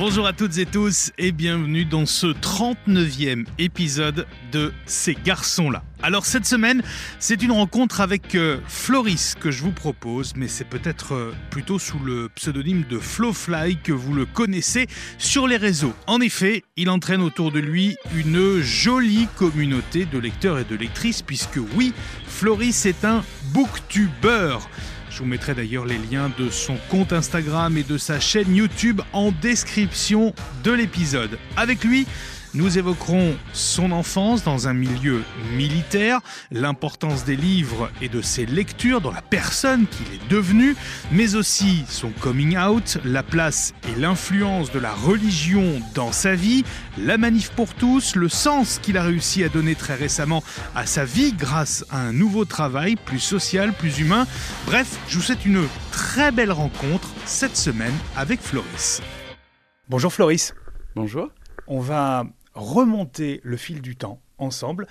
Bonjour à toutes et tous et bienvenue dans ce 39e épisode de Ces garçons-là. Alors cette semaine, c'est une rencontre avec euh, Floris que je vous propose, mais c'est peut-être euh, plutôt sous le pseudonyme de Flowfly que vous le connaissez sur les réseaux. En effet, il entraîne autour de lui une jolie communauté de lecteurs et de lectrices, puisque oui, Floris est un booktuber. Je vous mettrai d'ailleurs les liens de son compte Instagram et de sa chaîne YouTube en description de l'épisode. Avec lui, nous évoquerons son enfance dans un milieu militaire, l'importance des livres et de ses lectures dans la personne qu'il est devenu, mais aussi son coming out, la place et l'influence de la religion dans sa vie, la manif pour tous, le sens qu'il a réussi à donner très récemment à sa vie grâce à un nouveau travail plus social, plus humain. Bref, je vous souhaite une très belle rencontre cette semaine avec Floris. Bonjour Floris. Bonjour. On va remonter le fil du temps ensemble.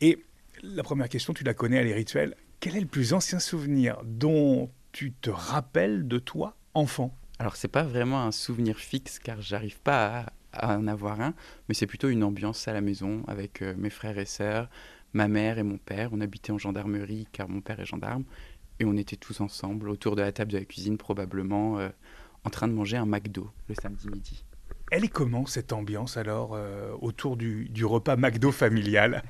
Et la première question, tu la connais, elle est rituelle. Quel est le plus ancien souvenir dont tu te rappelles de toi, enfant? Alors, c'est pas vraiment un souvenir fixe, car j'arrive pas à, en avoir un, mais c'est plutôt une ambiance à la maison avec euh, mes frères et sœurs, ma mère et mon père. On habitait en gendarmerie, car mon père est gendarme, et on était tous ensemble autour de la table de la cuisine, probablement euh, en train de manger un McDo le samedi midi. Elle est comment cette ambiance alors euh, autour du, repas McDo familial?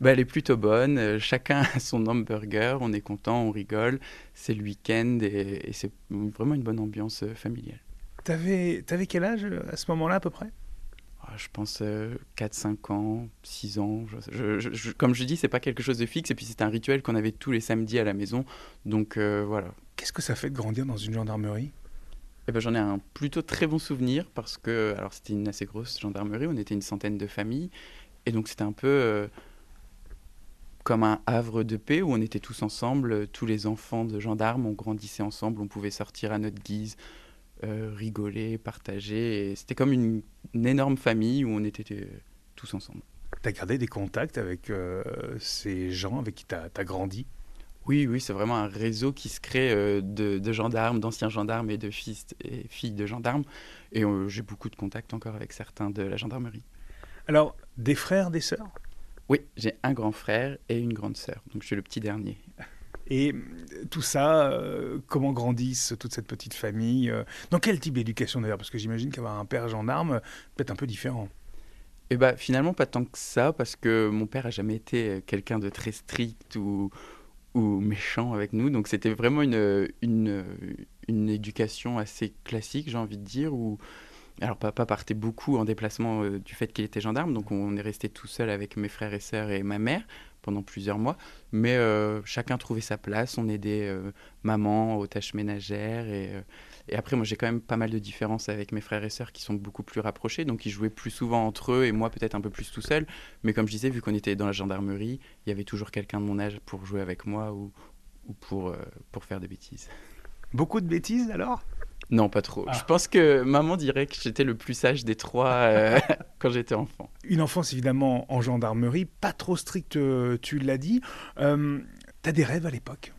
Bah, Elle est plutôt bonne. Euh, chacun a son hamburger. On est content, on rigole. C'est le week-end et, c'est vraiment une bonne ambiance euh, familiale. T'avais avais quel âge à ce moment-là à peu près? Ah, je pense 4-5 ans, 6 ans. Je, comme je dis, c'est pas quelque chose de fixe. Et puis c'est un rituel qu'on avait tous les samedis à la maison. Donc voilà. Qu'est-ce que ça fait de grandir dans une gendarmerie? Eh ben, J'en ai un plutôt très bon souvenir parce que alors c'était une assez grosse gendarmerie, on était une centaine de familles, et donc c'était un peu euh, comme un havre de paix où on était tous ensemble, tous les enfants de gendarmes, on grandissait ensemble, on pouvait sortir à notre guise, euh, rigoler, partager, c'était comme une, énorme famille où on était euh, tous ensemble. Tu as gardé des contacts avec ces gens avec qui tu as grandi? Oui, oui, c'est vraiment un réseau qui se crée euh, de, gendarmes, d'anciens gendarmes et de fils et filles de gendarmes. Et euh, j'ai beaucoup de contacts encore avec certains de la gendarmerie. Alors, des frères, des sœurs? Oui, j'ai un grand frère et une grande sœur. Donc, je suis le petit dernier. Et euh, tout ça, comment grandissent toute cette petite famille Dans quel type d'éducation d'ailleurs? Parce que j'imagine qu'avoir un père gendarme peut être un peu différent. Eh bien, finalement, pas tant que ça, parce que mon père a jamais été quelqu'un de très strict ou, ou méchant avec nous. Donc c'était vraiment une, une, une, éducation assez classique, j'ai envie de dire, où alors papa partait beaucoup en déplacement euh, du fait qu'il était gendarme, donc on est resté tout seul avec mes frères et sœurs et ma mère pendant plusieurs mois, mais euh, chacun trouvait sa place, on aidait euh, maman aux tâches ménagères et et après, moi, j'ai quand même pas mal de différences avec mes frères et sœurs qui sont beaucoup plus rapprochés, donc ils jouaient plus souvent entre eux et moi peut-être un peu plus tout seul. Mais comme je disais, vu qu'on était dans la gendarmerie, il y avait toujours quelqu'un de mon âge pour jouer avec moi ou, ou pour, euh, pour faire des bêtises. Beaucoup de bêtises alors? Non, pas trop. Je ah. pense que maman dirait que j'étais le plus sage des trois euh, quand j'étais enfant. Une enfance évidemment en gendarmerie, pas trop stricte, euh, tu l'as dit. Euh, T'as des rêves à l'époque?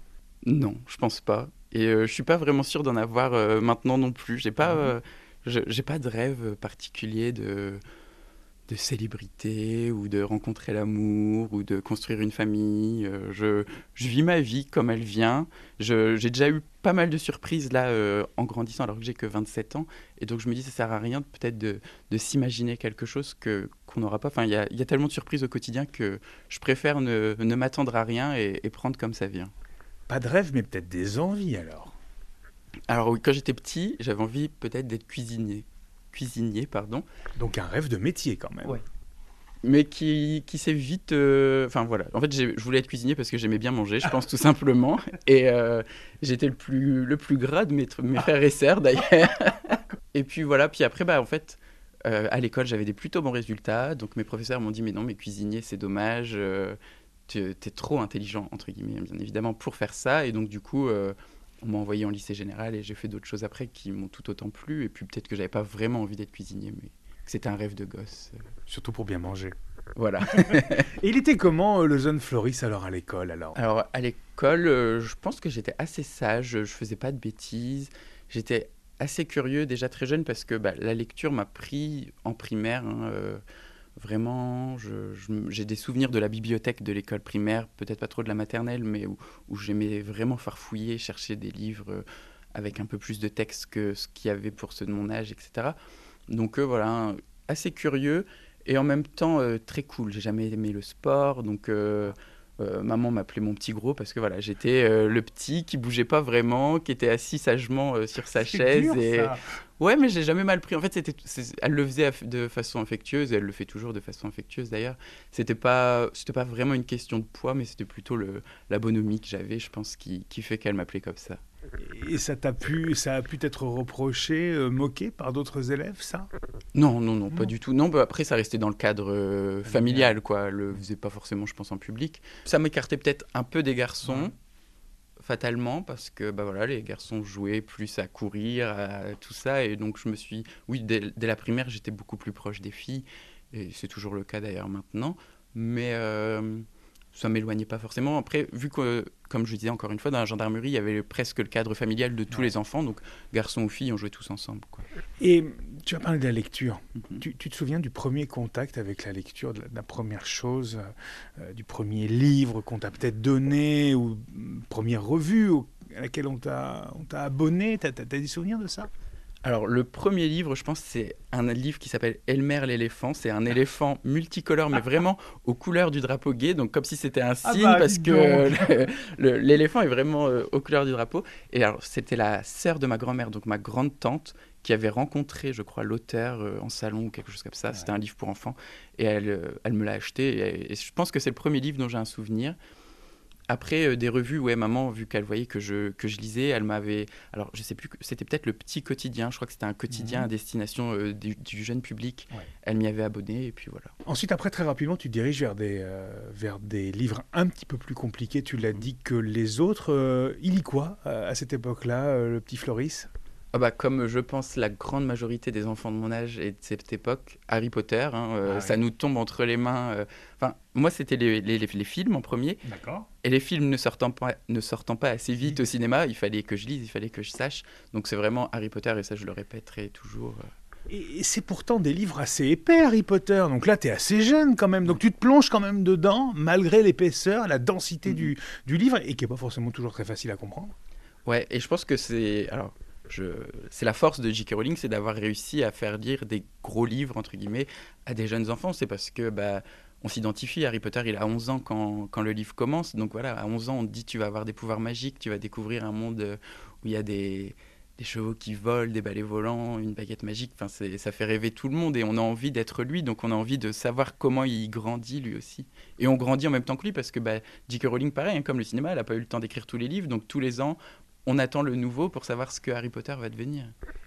Non, je pense pas. Et euh, je suis pas vraiment sûr d'en avoir euh, maintenant non plus. J'ai pas, mhm. euh, j'ai pas de rêve particulier de de célébrité ou de rencontrer l'amour ou de construire une famille. je, je, vis ma vie comme elle vient. J'ai déjà eu pas mal de surprises là en grandissant alors que j'ai que 27 ans. Et donc je me dis ça sert à rien peut-être de, de s'imaginer quelque chose que qu'on n'aura pas. Enfin, il y a, y a, tellement de surprises au quotidien que je préfère ne, ne m'attendre à rien et, et prendre comme ça vient. Pas de rêve, mais peut-être des envies alors. Alors oui, quand j'étais petit, j'avais envie peut-être d'être cuisinier. Cuisinier, pardon. Donc un rêve de métier quand même. Ouais. Mais qui, qui s'est vite... Euh, enfin voilà, en fait je voulais être cuisinier parce que j'aimais bien manger, je pense tout simplement. Et euh, j'étais le plus, le plus gras de mes, mes frères et sœurs d'ailleurs. et puis voilà, puis après, bah, en fait, euh, à l'école j'avais des plutôt bons résultats. Donc mes professeurs m'ont dit mais non, mais cuisinier c'est dommage tu es trop intelligent, entre guillemets, bien évidemment, pour faire ça. Et donc, du coup, euh, on m'a envoyé en lycée général et j'ai fait d'autres choses après qui m'ont tout autant plu. Et puis, peut-être que j'avais pas vraiment envie d'être cuisinier, mais que c'était un rêve de gosse. Surtout pour bien manger. Voilà. et il était comment euh, le jeune Floris alors à l'école alors? Alors à l'école, euh, je pense que j'étais assez sage, je faisais pas de bêtises, j'étais assez curieux déjà très jeune parce que bah, la lecture m'a pris en primaire. Hein, vraiment, j'ai des souvenirs de la bibliothèque de l'école primaire, peut-être pas trop de la maternelle, mais où, j'aimais vraiment farfouiller, chercher des livres euh, avec un peu plus de texte que ce qu'il y avait pour ceux de mon âge, etc. Donc voilà, assez curieux et en même temps très cool. J'ai jamais aimé le sport, donc euh, maman m'appelait mon petit gros parce que voilà, j'étais euh, le petit qui bougeait pas vraiment, qui était assis sagement euh, sur sa chaise. et... Ouais, mais j'ai jamais mal pris. En fait, c'était, elle le faisait de façon affectueuse, et elle le fait toujours de façon affectueuse d'ailleurs. C'était pas, c'était pas vraiment une question de poids, mais c'était plutôt le, la bonhomie que j'avais, je pense, qui, qui fait qu'elle m'appelait comme ça. Et ça t'a pu, ça a pu être reproché, euh, moqué par d'autres élèves, ça? Non, non, non, pas du tout. Non, bah, après ça restait dans le cadre euh, familial, quoi. Le faisait pas forcément, je pense, en public. Ça m'écartait peut-être un peu des garçons. fatalement parce que bah voilà les garçons jouaient plus à courir à tout ça et donc je me suis oui dès, la primaire j'étais beaucoup plus proche des filles et c'est toujours le cas d'ailleurs maintenant mais euh, ça m'éloignait pas forcément. Après, vu que, comme je disais encore une fois, dans la gendarmerie, il y avait presque le cadre familial de tous les enfants, donc garçons ou filles, on jouait tous ensemble. Quoi. Et tu as parlé de la lecture. Mhm. tu, te souviens du premier contact avec la lecture, de la, première chose, euh, du premier livre qu'on t'a peut-être donné, ou première revue à laquelle on t'a abonné? Tu as, as des souvenirs de ça? Alors, le premier livre, je pense, c'est un livre qui s'appelle Elmer l'éléphant. C'est un éléphant multicolore, mais vraiment aux couleurs du drapeau gay. Donc, comme si c'était un ah signe, bah, parce que l'éléphant est vraiment euh, aux couleurs du drapeau. Et alors, c'était la sœur de ma grand-mère, donc ma grande-tante, qui avait rencontré, je crois, l'auteur euh, en salon ou quelque chose comme ça. C'était un livre pour enfants. Et elle, euh, elle me l'a acheté. et, je pense que c'est le premier livre dont j'ai un souvenir. Après, euh, des revues, ouais, maman, vu qu'elle voyait que je, que je lisais, elle m'avait. Alors, je sais plus, c'était peut-être le petit quotidien. Je crois que c'était un quotidien mhm. à destination euh, du, jeune public. Elle m'y avait abonné, et puis voilà. Ensuite, après, très rapidement, tu te diriges vers des, euh, vers des livres un petit peu plus compliqués. Tu l'as dit que les autres. il lit quoi à cette époque-là, le petit Floris? Ah bah, comme je pense la grande majorité des enfants de mon âge et de cette époque, Harry Potter, hein, euh, ah ça nous tombe entre les mains. Euh, enfin, moi, c'était les, les, les, films en premier. D'accord. Et les films ne sortant, pas, ne sortant pas assez vite au cinéma, il fallait que je lise, il fallait que je sache. Donc c'est vraiment Harry Potter, et ça je le répéterai toujours. Euh. Et c'est pourtant des livres assez épais, Harry Potter. Donc là, tu es assez jeune quand même. Donc tu te plonges quand même dedans, malgré l'épaisseur, la densité mm-hmm. du, du livre, et qui n'est pas forcément toujours très facile à comprendre. Ouais, et je pense que c'est. Alors, c'est la force de J.K. Rowling, c'est d'avoir réussi à faire lire des gros livres, entre guillemets, à des jeunes enfants. C'est parce que bah, on s'identifie. Harry Potter, il a 11 ans quand, quand, le livre commence. Donc voilà, à 11 ans, on te dit tu vas avoir des pouvoirs magiques, tu vas découvrir un monde où il y a des, des chevaux qui volent, des balais volants, une baguette magique. Enfin, ça fait rêver tout le monde et on a envie d'être lui. Donc on a envie de savoir comment il grandit lui aussi. Et on grandit en même temps que lui parce que bah, J.K. Rowling, pareil, hein, comme le cinéma, elle n'a pas eu le temps d'écrire tous les livres. Donc tous les ans, on attend le nouveau pour savoir ce que Harry Potter va devenir.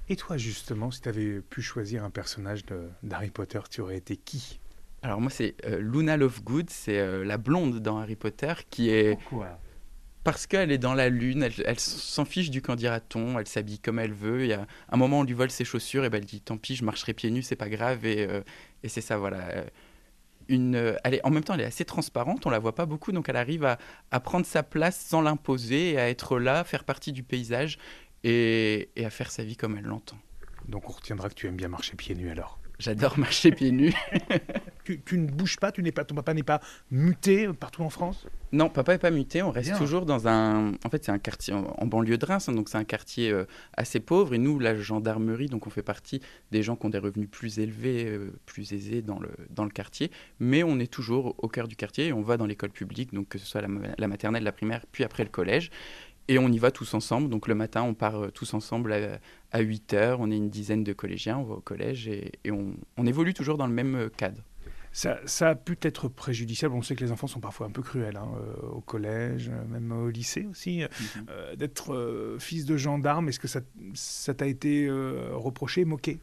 Et toi, justement, si tu avais pu choisir un personnage d'Harry Potter, tu aurais été qui? Alors moi, c'est euh, Luna Lovegood, c'est euh, la blonde dans Harry Potter qui est... Pourquoi? Parce qu'elle est dans la lune, elle, s'en fiche du candidaton, elle s'habille comme elle veut. Il y a un moment, on lui vole ses chaussures, et ben elle dit tant pis, je marcherai pieds nus, c'est pas grave. Et, euh, et c'est ça, voilà une, euh, elle est, en même temps, elle est assez transparente, on la voit pas beaucoup, donc elle arrive à, à prendre sa place sans l'imposer, à être là, faire partie du paysage et, et à faire sa vie comme elle l'entend. Donc on retiendra que tu aimes bien marcher pieds nus alors. J'adore marcher pieds nus. tu, ne bouges pas, tu n'es pas, ton papa n'est pas muté partout en France? Non, papa n'est pas muté. On reste toujours dans un. En fait, c'est un quartier en, banlieue de Reims, hein, donc c'est un quartier euh, assez pauvre. Et nous, la gendarmerie, donc on fait partie des gens qui ont des revenus plus élevés, euh, plus aisés dans le, dans le quartier. Mais on est toujours au cœur du quartier et on va dans l'école publique, donc que ce soit la, la maternelle, la primaire, puis après le collège. Et on y va tous ensemble. Donc le matin, on part euh, tous ensemble à, 8 heures. On est une dizaine de collégiens, on va au collège et, on, évolue toujours dans le même cadre. Ça, a pu être préjudiciable. On sait que les enfants sont parfois un peu cruels hein, euh, au collège, même au lycée aussi. Mhm. D'être fils de gendarme, est-ce que ça t'a été reproché, moqué?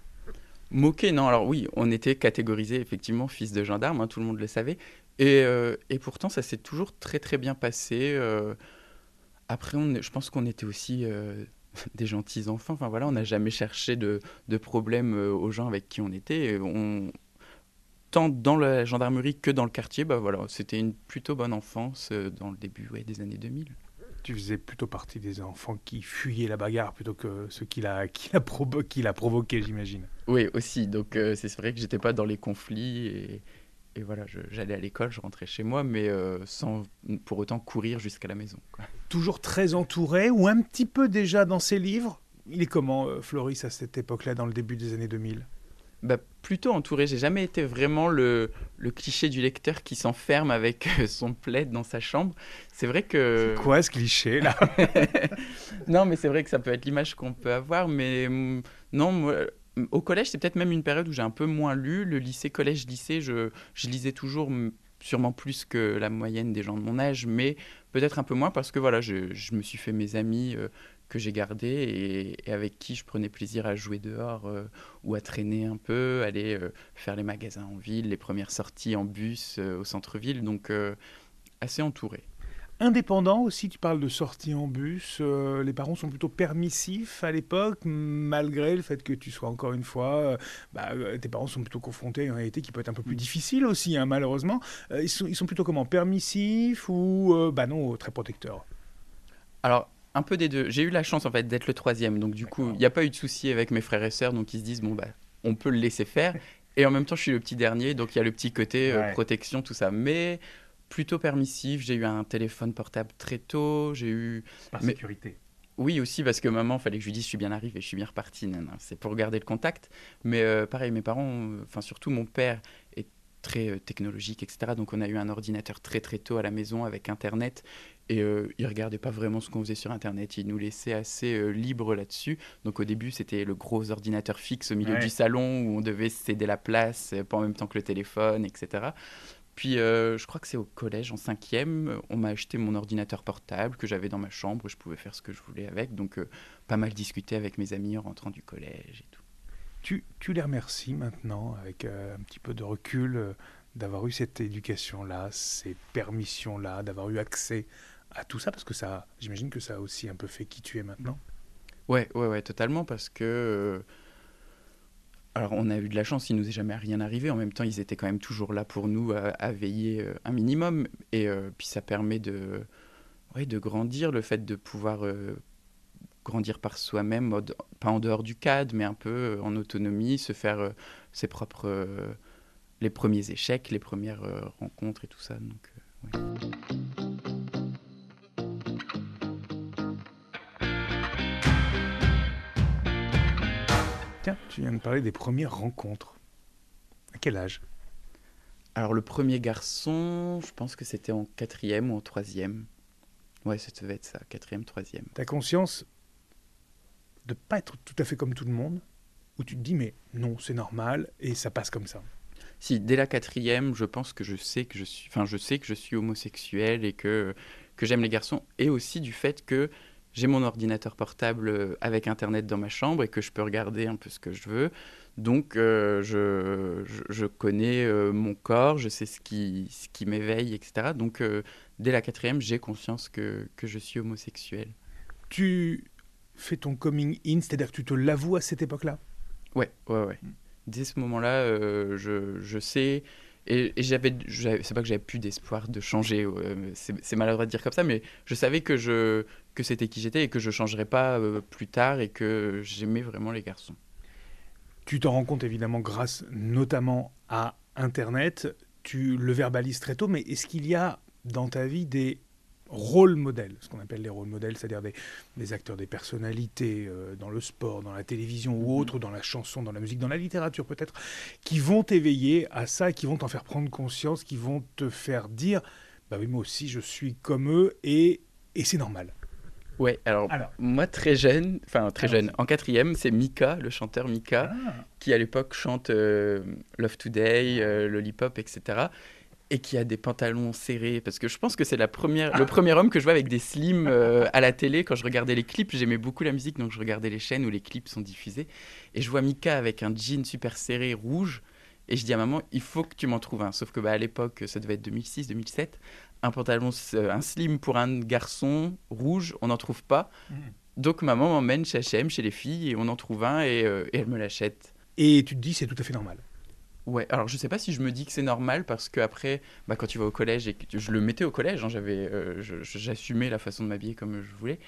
Moqué, non. Alors oui, on était catégorisé effectivement fils de gendarme, hein, tout le monde le savait. Et, et pourtant, ça s'est toujours très très bien passé. Après, on, je pense qu'on était aussi euh, des gentils enfants. Enfin voilà, on n'a jamais cherché de, de problème euh, aux gens avec qui on était. On, tant dans la gendarmerie que dans le quartier, bah voilà, c'était une plutôt bonne enfance euh, dans le début des années 2000. tu faisais plutôt partie des enfants qui fuyaient la bagarre plutôt que ceux qui la, qui la, provo qui la provoquaient, j'imagine. Oui, aussi. Donc euh, c'est vrai que j'étais pas dans les conflits et, et voilà, j'allais à l'école, je rentrais chez moi, mais euh, sans pour autant courir jusqu'à la maison. Toujours très entouré ou un petit peu déjà dans ses livres? Il est comment, euh, Floris, à cette époque-là, dans le début des années 2000 bah, plutôt entouré. J'ai jamais été vraiment le, le cliché du lecteur qui s'enferme avec euh, son plaid dans sa chambre. C'est vrai que. C'est quoi ce cliché là Non, mais c'est vrai que ça peut être l'image qu'on peut avoir. Mais mm, non, moi, au collège, c'est peut-être même une période où j'ai un peu moins lu. Le lycée, collège, lycée, je, je lisais toujours sûrement plus que la moyenne des gens de mon âge, mais peut-être un peu moins parce que voilà, je, je me suis fait mes amis euh, que j'ai gardés et, avec qui je prenais plaisir à jouer dehors euh, ou à traîner un peu, aller euh, faire les magasins en ville, les premières sorties en bus au centre-ville, donc assez entouré. Indépendant aussi, tu parles de sortie en bus. Euh, les parents sont plutôt permissifs à l'époque, malgré le fait que tu sois encore une fois. Euh, bah, euh, tes parents sont plutôt confrontés à une réalité qui peut être un peu plus mm. difficile aussi, hein, malheureusement. ils, sont, ils sont plutôt comment Permissifs ou bah non, très protecteurs? Alors, un peu des deux. J'ai eu la chance en fait d'être le troisième, donc du coup, il n'y a pas eu de souci avec mes frères et sœurs, donc ils se disent bon bah on peut le laisser faire. Et en même temps, je suis le petit dernier, donc il y a le petit côté protection, tout ça. Mais plutôt permissif. J'ai eu un téléphone portable très tôt. J'ai eu. Par sécurité. Oui, aussi parce que maman, fallait que je lui dise je suis bien arrivé, je suis bien reparti. C'est pour garder le contact. Mais euh, pareil, mes parents, enfin surtout mon père, est très euh, technologique, etc. Donc on a eu un ordinateur très très tôt à la maison avec Internet. Et euh, il regardait pas vraiment ce qu'on faisait sur Internet. Il nous laissait assez euh, libre là-dessus. Donc au début, c'était le gros ordinateur fixe au milieu du salon où on devait céder la place, pas en même temps que le téléphone, etc. Puis euh, je crois que c'est au collège, en cinquième, on m'a acheté mon ordinateur portable que j'avais dans ma chambre, je pouvais faire ce que je voulais avec, donc euh, pas mal discuter avec mes amis en rentrant du collège et tout. Tu, tu les remercies maintenant, avec euh, un petit peu de recul, d'avoir eu cette éducation-là, ces permissions-là, d'avoir eu accès à tout ça, parce que ça, j'imagine que ça a aussi un peu fait qui tu es maintenant. Ouais, ouais, ouais, totalement, parce que alors, on a eu de la chance, il nous est jamais rien arrivé. En même temps, ils étaient quand même toujours là pour nous à, veiller euh, un minimum. Et euh, puis, ça permet de, de grandir, le fait de pouvoir euh, grandir par soi-même, pas en dehors du cadre, mais un peu en autonomie, se faire ses propres. les premiers échecs, les premières rencontres et tout ça. Tu viens de parler des premières rencontres. À quel âge? Alors le premier garçon, je pense que c'était en quatrième ou en troisième. Ouais, ça devait être ça, quatrième, troisième. T'as conscience de pas être tout à fait comme tout le monde? Ou tu te dis mais non, c'est normal et ça passe comme ça? Si, dès la quatrième, je pense que je sais que je suis, enfin je sais que je suis homosexuel et que que j'aime les garçons, et aussi du fait que j'ai mon ordinateur portable euh, avec Internet dans ma chambre et que je peux regarder un peu ce que je veux. Donc, euh, je, je, connais euh, mon corps, je sais ce qui, ce qui m'éveille, etc. Donc, dès la quatrième, j'ai conscience que, que, je suis homosexuel. Tu fais ton coming in, c'est-à-dire que tu te l'avoues à cette époque-là? Ouais, ouais, ouais. Mm. Dès ce moment-là, je, je sais et, j'avais, c'est pas que j'avais plus d'espoir de changer, c'est maladroit de dire comme ça, mais je savais que, je, que c'était qui j'étais et que je changerais pas euh, plus tard et que j'aimais vraiment les garçons. Tu t'en rends compte évidemment grâce notamment à Internet, tu le verbalises très tôt, mais est-ce qu'il y a dans ta vie des rôle modèle, ce qu'on appelle les rôles modèles, c'est-à-dire des, acteurs, des personnalités euh, dans le sport, dans la télévision ou mhm. autre, dans la chanson, dans la musique, dans la littérature peut-être, qui vont t'éveiller à ça, qui vont t'en faire prendre conscience, qui vont te faire dire, bah oui, moi aussi je suis comme eux et, et c'est normal. Ouais, alors, moi très jeune, enfin très jeune, en quatrième, c'est Mika, le chanteur Mika, ah. qui à l'époque chante euh, Love Today, euh, Lollipop, etc et qui a des pantalons serrés parce que je pense que c'est la première le premier homme que je vois avec des slims euh, à la télé. Quand je regardais les clips j'aimais beaucoup la musique donc je regardais les chaînes où les clips sont diffusés. Et je vois Mika avec un jean super serré rouge et je dis à maman il faut que tu m'en trouves un. Sauf que bah, à l'époque ça devait être 2006 2007 un pantalon euh, un slim pour un garçon rouge on n'en trouve pas. Mmh. donc maman m'emmène chez H&M chez les filles et on en trouve un et, euh, et elle me l'achète. Et tu te dis c'est tout à fait normal Ouais, alors je sais pas si je me dis que c'est normal parce que après, bah, quand tu vas au collège et que je le mettais au collège, hein, j'avais, euh, j'assumais la façon de m'habiller comme je voulais.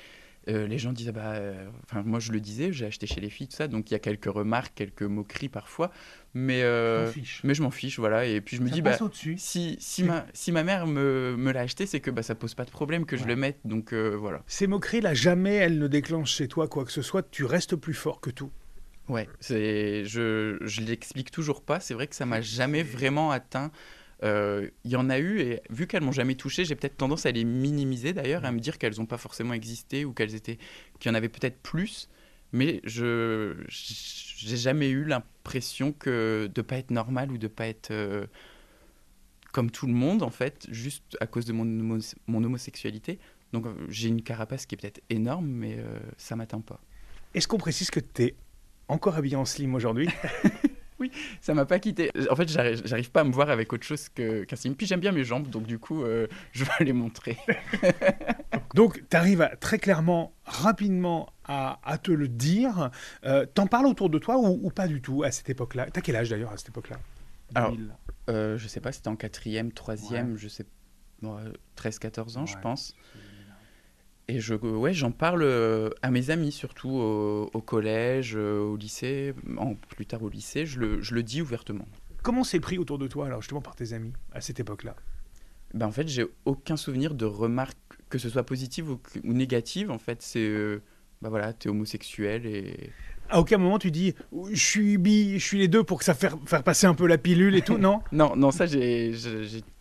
euh, les gens disaient, bah, euh, enfin moi je le disais, j'ai acheté chez les filles, tout ça, donc il y a quelques remarques, quelques moqueries parfois, mais, euh, fiche. mais je m'en fiche, voilà. Et puis je me Ça dis, bah, si, si, ma, si ma mère me, me l'a acheté, c'est que bah, ça pose pas de problème que je le mette, donc euh, voilà. Ces moqueries-là, jamais elles ne déclenchent chez toi quoi que ce soit. Tu restes plus fort que tout. Ouais, c'est, je, je l'explique toujours pas. C'est vrai que ça m'a jamais vraiment atteint. Euh, Il y en a eu et vu qu'elles m'ont jamais touché, j'ai peut-être tendance à les minimiser d'ailleurs, à me dire qu'elles n'ont pas forcément existé ou qu'elles étaient, qu'il y en avait peut-être plus. Mais je, j'ai jamais eu l'impression que de pas être normal ou de pas être euh, comme tout le monde en fait, juste à cause de mon, homo- mon homosexualité. Donc euh, j'ai une carapace qui est peut-être énorme, mais euh, ça m'atteint pas. Est-ce qu'on précise que tu es encore habillé en slim aujourd'hui Ça m'a pas quitté. En fait, j'arrive pas à me voir avec autre chose que- qu'un slim. Puis j'aime bien mes jambes, donc du coup, euh, je vais les montrer. Donc, tu arrives très clairement, rapidement à, à te le dire. Euh, T'en parles autour de toi ou, ou pas du tout à cette époque-là? T'as quel âge d'ailleurs à cette époque-là? Alors, 2000. Euh, je sais pas, c'était en quatrième, troisième, je sais, bon, euh, 13-14 ans, je pense. Et je, ouais, j'en parle euh, à mes amis, surtout au, au collège, euh, au lycée, en, plus tard au lycée, je le, je le dis ouvertement. Comment c'est pris autour de toi, alors justement par tes amis, à cette époque-là? Ben, en fait, j'ai aucun souvenir de remarques, que ce soit positive ou, ou négative. En fait, c'est, euh, bah voilà, t'es homosexuel et À aucun moment tu dis je suis bi, je suis les deux pour que ça faire, faire passer un peu la pilule et tout, non? Non, non, ça j'ai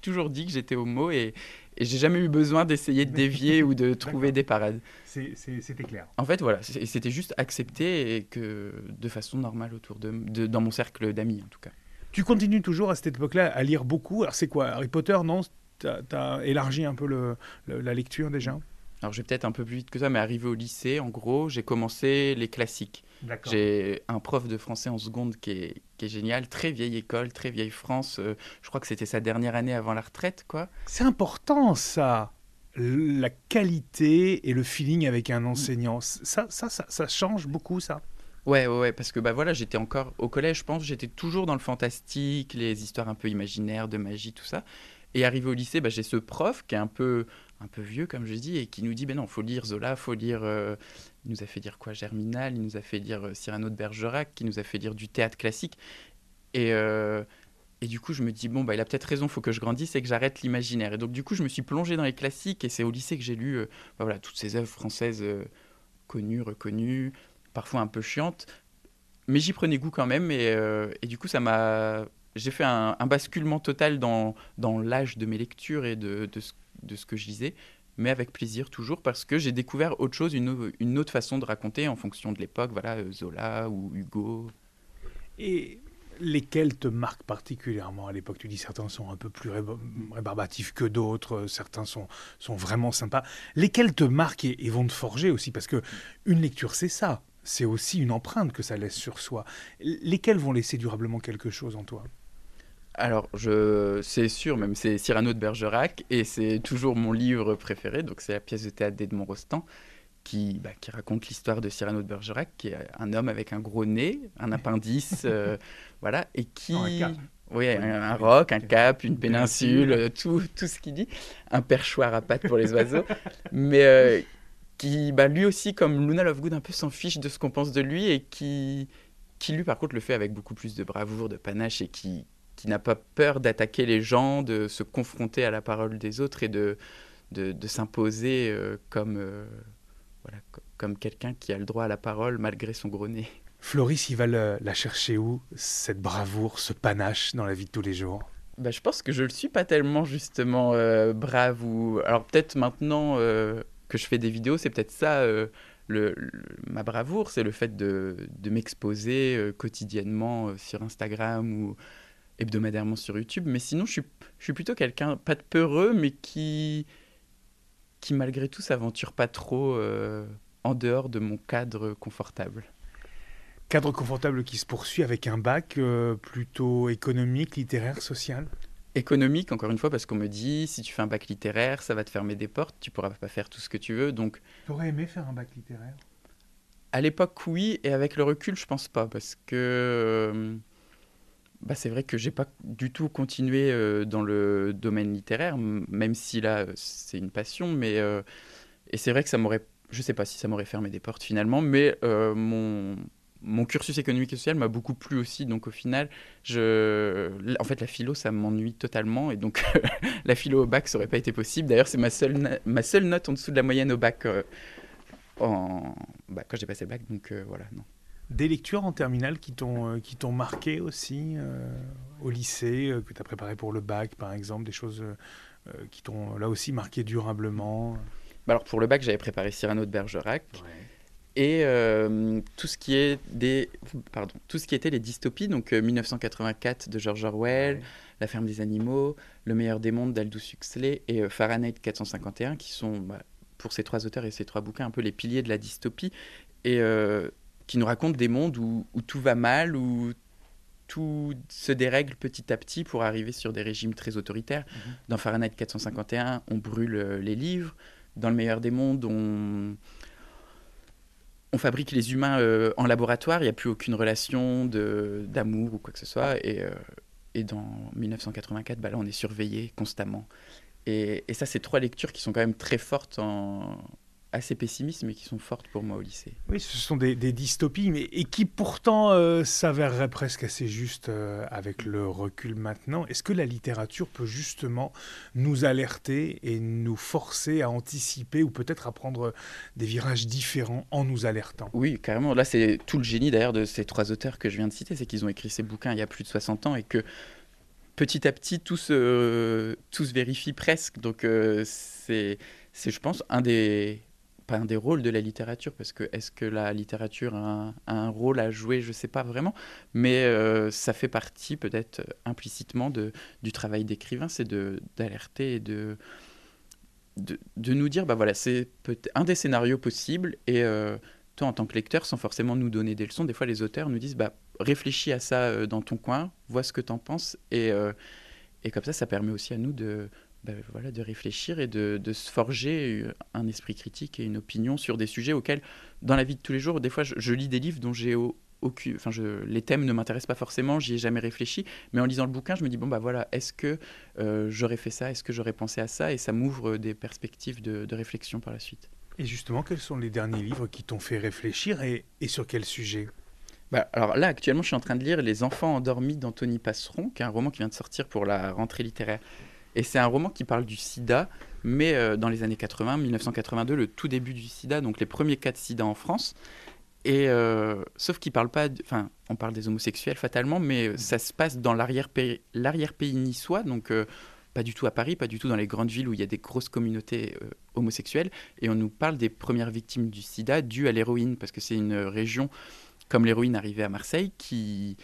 toujours dit que j'étais homo et, et j'ai jamais eu besoin d'essayer de dévier ou de trouver des parades. C'était clair. En fait, voilà, c'était juste accepté et que de façon normale autour de, de- dans mon cercle d'amis en tout cas. Tu continues toujours à cette époque-là à lire beaucoup. Alors c'est quoi Harry Potter, non? T'as as élargi un peu le, le- la lecture déjà? Alors je vais peut-être un peu plus vite que ça, mais arrivé au lycée, en gros, j'ai commencé les classiques. J'ai un prof de français en seconde qui est, qui est génial, très vieille école, très vieille France. euh, je crois que c'était sa dernière année avant la retraite, quoi. C'est important ça, la qualité et le feeling avec un enseignant. Ça, ça, ça, ça change beaucoup ça? Ouais, ouais, ouais, parce que bah voilà, j'étais encore au collège, je pense, j'étais toujours dans le fantastique, les histoires un peu imaginaires de magie, tout ça. Et arrivé au lycée, bah, j'ai ce prof qui est un peu, un peu vieux, comme je dis, et qui nous dit, ben non, faut lire Zola, faut lire. euh, il nous a fait lire quoi Germinal, il nous a fait lire euh, Cyrano de Bergerac, qui nous a fait lire du théâtre classique. Et, euh, et du coup, je me dis, bon, bah, il a peut-être raison, faut que je grandisse et que j'arrête l'imaginaire. Et donc, du coup, je me suis plongé dans les classiques, et c'est au lycée que j'ai lu bah, voilà, toutes ces œuvres françaises connues, reconnues, parfois un peu chiantes. Mais j'y prenais goût quand même, et, et du coup, ça m'a. J'ai fait un, un basculement total dans, dans l'âge de mes lectures et de, de, ce, de ce que je lisais, mais avec plaisir toujours, parce que j'ai découvert autre chose, une, au- une autre façon de raconter en fonction de l'époque, voilà, euh, Zola ou Hugo. Et lesquels te marquent particulièrement à l'époque? Tu dis certains sont un peu plus réba- rébarbatifs que d'autres, euh, certains sont, sont vraiment sympas. Lesquels te marquent et, et vont te forger aussi? Parce que une lecture, c'est ça. C'est aussi une empreinte que ça laisse sur soi. Lesquels vont laisser durablement quelque chose en toi? Alors, je, c'est sûr, même c'est Cyrano de Bergerac, et c'est toujours mon livre préféré, donc c'est la pièce de théâtre d'Edmond Rostand, qui, bah, qui raconte l'histoire de Cyrano de Bergerac, qui est un homme avec un gros nez, un appendice, euh, voilà, et qui... Non, un. Oui, un, un roc, un cap, une péninsule, euh, tout, tout ce qu'il dit. Un perchoir à pattes pour les oiseaux. Mais euh, qui, bah, lui aussi, comme Luna Lovegood, un peu s'en fiche de ce qu'on pense de lui et qui, qui, lui, par contre, le fait avec beaucoup plus de bravoure, de panache et qui, qui n'a pas peur d'attaquer les gens, de se confronter à la parole des autres et de, de, de s'imposer euh, comme, euh, voilà, co- comme quelqu'un qui a le droit à la parole malgré son gros nez. Floris, il va le- la chercher où Cette bravoure, ce panache dans la vie de tous les jours? Bah, je pense que je le suis pas tellement justement euh, brave ou alors peut-être maintenant que je fais des vidéos, c'est peut-être ça le, le- ma bravoure, c'est le fait de, de m'exposer quotidiennement sur Instagram ou hebdomadairement sur YouTube. Mais sinon, je suis, je suis plutôt quelqu'un pas de peureux, mais qui qui malgré tout s'aventure pas trop euh, en dehors de mon cadre confortable. Cadre confortable qui se poursuit avec un bac euh, plutôt économique, littéraire, social? Économique, encore une fois, parce qu'on me dit, si tu fais un bac littéraire, ça va te fermer des portes, tu pourras pas faire tout ce que tu veux. Donc, T'aurais aimé faire un bac littéraire? À l'époque, oui, et avec le recul, je pense pas, parce que, euh, bah, c'est vrai que j'ai pas du tout continué dans le domaine littéraire, même si là, c'est une passion. Mais, et c'est vrai que ça m'aurait, je sais pas si ça m'aurait fermé des portes finalement, mais mon, mon cursus économique et social m'a beaucoup plu aussi. Donc au final, je... en fait, la philo, ça m'ennuie totalement. Et donc la philo au bac, ça aurait pas été possible. D'ailleurs, c'est ma seule, ma seule note en dessous de la moyenne au bac euh, en... Bah, quand j'ai passé le bac. Donc euh, voilà, non. Des lectures en terminale qui t'ont euh, qui t'ont marqué aussi au lycée, que tu as préparé pour le bac, par exemple, des choses qui t'ont là aussi marqué durablement? Bah Alors pour le bac, j'avais préparé Cyrano de Bergerac et euh, tout ce qui est des pardon tout ce qui était les dystopies donc 1984 euh, de George Orwell La ferme des animaux Le meilleur des mondes d'Aldous Huxley et euh, Fahrenheit 451 qui sont bah, pour ces trois auteurs et ces trois bouquins un peu les piliers de la dystopie. Et qui nous racontent des mondes où, tout va mal où tout se dérègle petit à petit pour arriver sur des régimes très autoritaires. Mm-hmm. Dans Fahrenheit 451, on brûle les livres. Dans le meilleur des mondes, on, on fabrique les humains euh, en laboratoire, il n'y a plus aucune relation d'amour ou quoi que ce soit. Et, euh, et dans 1984, bah là, on est surveillé constamment. Et, et ça, c'est trois lectures qui sont quand même très fortes en, assez pessimistes, mais qui sont fortes pour moi au lycée. Oui, ce sont des, dystopies, mais et qui pourtant euh, s'avéreraient presque assez justes euh, avec le recul maintenant. Est-ce que la littérature peut justement nous alerter et nous forcer à anticiper ou peut-être à prendre des virages différents en nous alertant? Oui, carrément. Là, c'est tout le génie d'ailleurs de ces trois auteurs que je viens de citer, c'est qu'ils ont écrit ces bouquins il y a plus de 60 ans et que petit à petit, tout se, tout se vérifie presque. Donc, euh, c'est, je pense, un des, pas un des rôles de la littérature, parce que est-ce que la littérature a un, rôle à jouer, je ne sais pas vraiment, mais euh, ça fait partie peut-être implicitement de, du travail d'écrivain, c'est d'alerter et de, de, nous dire, bah voilà, c'est un des scénarios possibles, et euh, toi en tant que lecteur, sans forcément nous donner des leçons, des fois les auteurs nous disent, bah réfléchis à ça euh, dans ton coin, vois ce que tu en penses, et, et comme ça, ça permet aussi à nous de bah, voilà, de réfléchir et de, se forger un esprit critique et une opinion sur des sujets auxquels, dans la vie de tous les jours, des fois, je, lis des livres dont j'ai aucun, enfin, je, les thèmes ne m'intéressent pas forcément, j'y ai jamais réfléchi, mais en lisant le bouquin, je me dis bon bah voilà, est-ce que euh, j'aurais fait ça, est-ce que j'aurais pensé à ça, et ça m'ouvre des perspectives de, réflexion par la suite. Et justement, quels sont les derniers livres qui t'ont fait réfléchir et, sur quel sujet? Bah, alors là, actuellement, je suis en train de lire Les enfants endormis d'Anthony Passeron, qui est un roman qui vient de sortir pour la rentrée littéraire et c'est un roman qui parle du sida, mais euh, dans les années 80, 1982, le tout début du sida, donc les premiers cas de sida en France. Et euh, sauf qu'il parle pas, enfin, on parle des homosexuels fatalement, mais euh, ça se passe dans l'arrière-pays niçois, donc pas du tout à Paris, pas du tout dans les grandes villes où il y a des grosses communautés homosexuelles. Et on nous parle des premières victimes du sida dues à l'héroïne, parce que c'est une région, comme l'héroïne arrivée à Marseille, qui,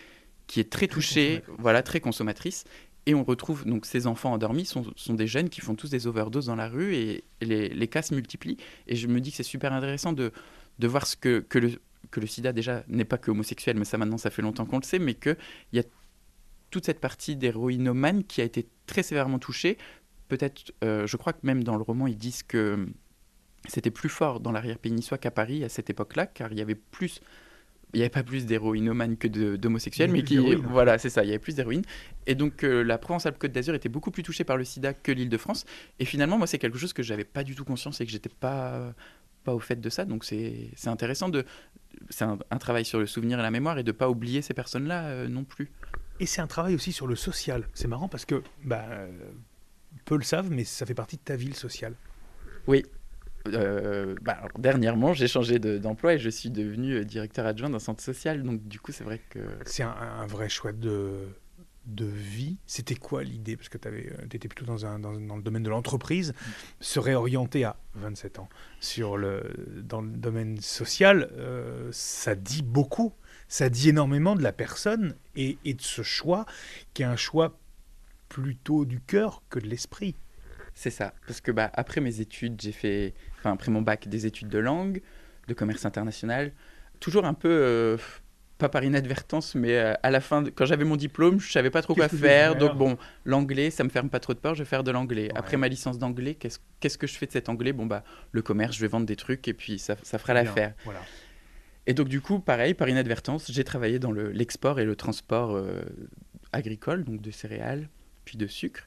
qui est très touchée, voilà, très consommatrice. Et on retrouve donc ces enfants endormis sont, sont, des jeunes qui font tous des overdoses dans la rue et, les, cas se multiplient. Et je me dis que c'est super intéressant de, voir ce que, le, sida déjà n'est pas que homosexuel, mais ça maintenant ça fait longtemps qu'on le sait, mais qu'il y a toute cette partie d'héroïnomane qui a été très sévèrement touchée. Peut-être, euh, je crois que même dans le roman ils disent que c'était plus fort dans l'arrière-pays niçois qu'à Paris à cette époque-là, car il y avait plus il n'y avait pas plus d'héroïnomanes que d'homosexuels, mais qui, voilà, c'est ça, il y avait plus d'héroïnes. Et donc euh, la Provence-Alpes-Côte d'Azur était beaucoup plus touchée par le sida que l'Île-de-France. Et finalement, moi, c'est quelque chose que j'avais pas du tout conscience et que j'étais pas pas au fait de ça. Donc c'est intéressant de, c'est un, travail sur le souvenir et la mémoire et de pas oublier ces personnes-là euh, non plus. Et c'est un travail aussi sur le social. C'est marrant parce que bah, peu le savent, mais ça fait partie de ta ville sociale. Oui, euh, bah, dernièrement, j'ai changé d'emploi et je suis devenu euh, directeur adjoint d'un centre social. Donc, du coup, c'est vrai que. C'est un, vrai choix de, de vie. C'était quoi l'idée? Parce que tu euh, étais plutôt dans, un, dans, dans, le domaine de l'entreprise. Se réorienter à 27 ans sur le, dans le domaine social, ça dit beaucoup. Ça dit énormément de la personne et, et de ce choix qui est un choix plutôt du cœur que de l'esprit. C'est ça. Parce que bah, après mes études, j'ai fait enfin après mon bac, des études de langue, de commerce international, toujours un peu, euh, pas par inadvertance, mais euh, à la fin, quand j'avais mon diplôme, je savais pas trop quoi faire. Donc bon, l'anglais, ça me ferme pas trop de peur, je vais faire de l'anglais. Après ma licence d'anglais, qu'est-ce que je fais de cet anglais? Bon bah le commerce, je vais vendre des trucs et puis ça, ça fera l'affaire. Voilà. Et donc du coup, pareil, par inadvertance, j'ai travaillé dans l'export et le transport. Euh, agricole, donc de céréales, puis de sucre.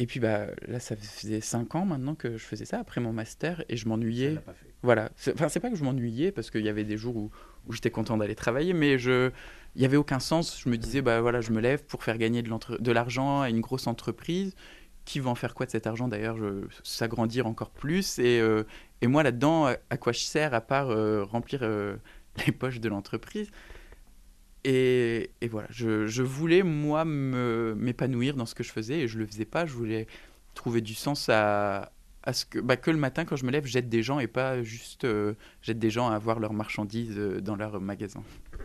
Et puis bah, là, ça faisait cinq ans maintenant que je faisais ça après mon master et je m'ennuyais. Voilà. Enfin, c'est pas que je m'ennuyais parce qu'il y avait des jours où, où j'étais content d'aller travailler, mais je, il y avait aucun sens. Je me disais, bah voilà, je me lève pour faire gagner de l'argent à une grosse entreprise. Qui va en faire quoi de cet argent? D'ailleurs S'agrandir encore plus. Et, euh, et moi là-dedans, à quoi je sers à part euh, remplir euh, les poches de l'entreprise? Et, voilà, je, voulais, moi, m'épanouir dans ce que je faisais et je le faisais pas. Je voulais trouver du sens à, à ce que, bah, que le matin, quand je me lève, j'aide des gens et pas juste euh, j'aide des gens à avoir leurs marchandises euh, dans leur magasin.